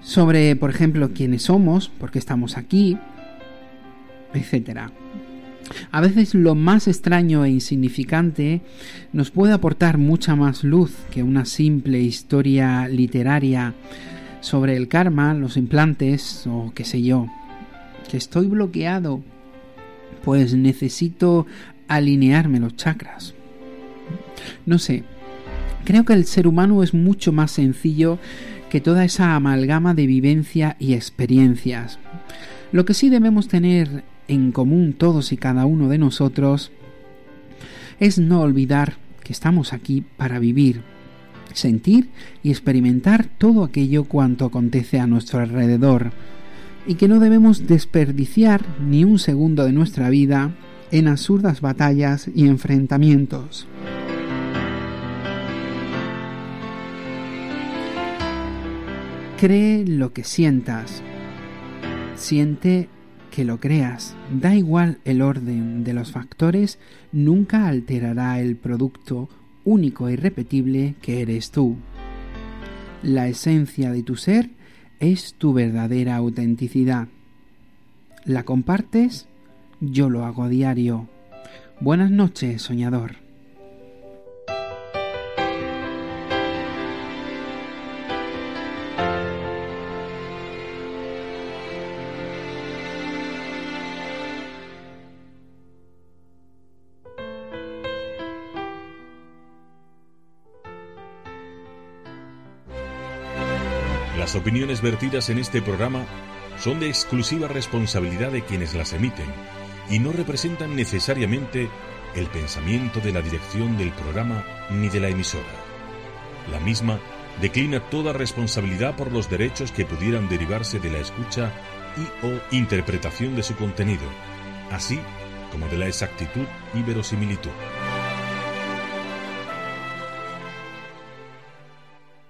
sobre, por ejemplo, quiénes somos, por qué estamos aquí, etc. A veces lo más extraño e insignificante nos puede aportar mucha más luz que una simple historia literaria sobre el karma, los implantes o qué sé yo. Que estoy bloqueado, pues necesito alinearme los chakras. No sé, creo que el ser humano es mucho más sencillo que toda esa amalgama de vivencia y experiencias. Lo que sí debemos tener en común todos y cada uno de nosotros es no olvidar que estamos aquí para vivir, sentir y experimentar todo aquello cuanto acontece a nuestro alrededor, y que no debemos desperdiciar ni un segundo de nuestra vida en absurdas batallas y enfrentamientos. Cree lo que sientas. Siente que lo creas. Da igual el orden de los factores, nunca alterará el producto único e irrepetible que eres tú. La esencia de tu ser es tu verdadera autenticidad. ¿La compartes? Yo lo hago a diario. Buenas noches, soñador. Opiniones vertidas en este programa son de exclusiva responsabilidad de quienes las emiten y no representan necesariamente el pensamiento de la dirección del programa ni de la emisora. La misma declina toda responsabilidad por los derechos que pudieran derivarse de la escucha y o interpretación de su contenido, así como de la exactitud y verosimilitud.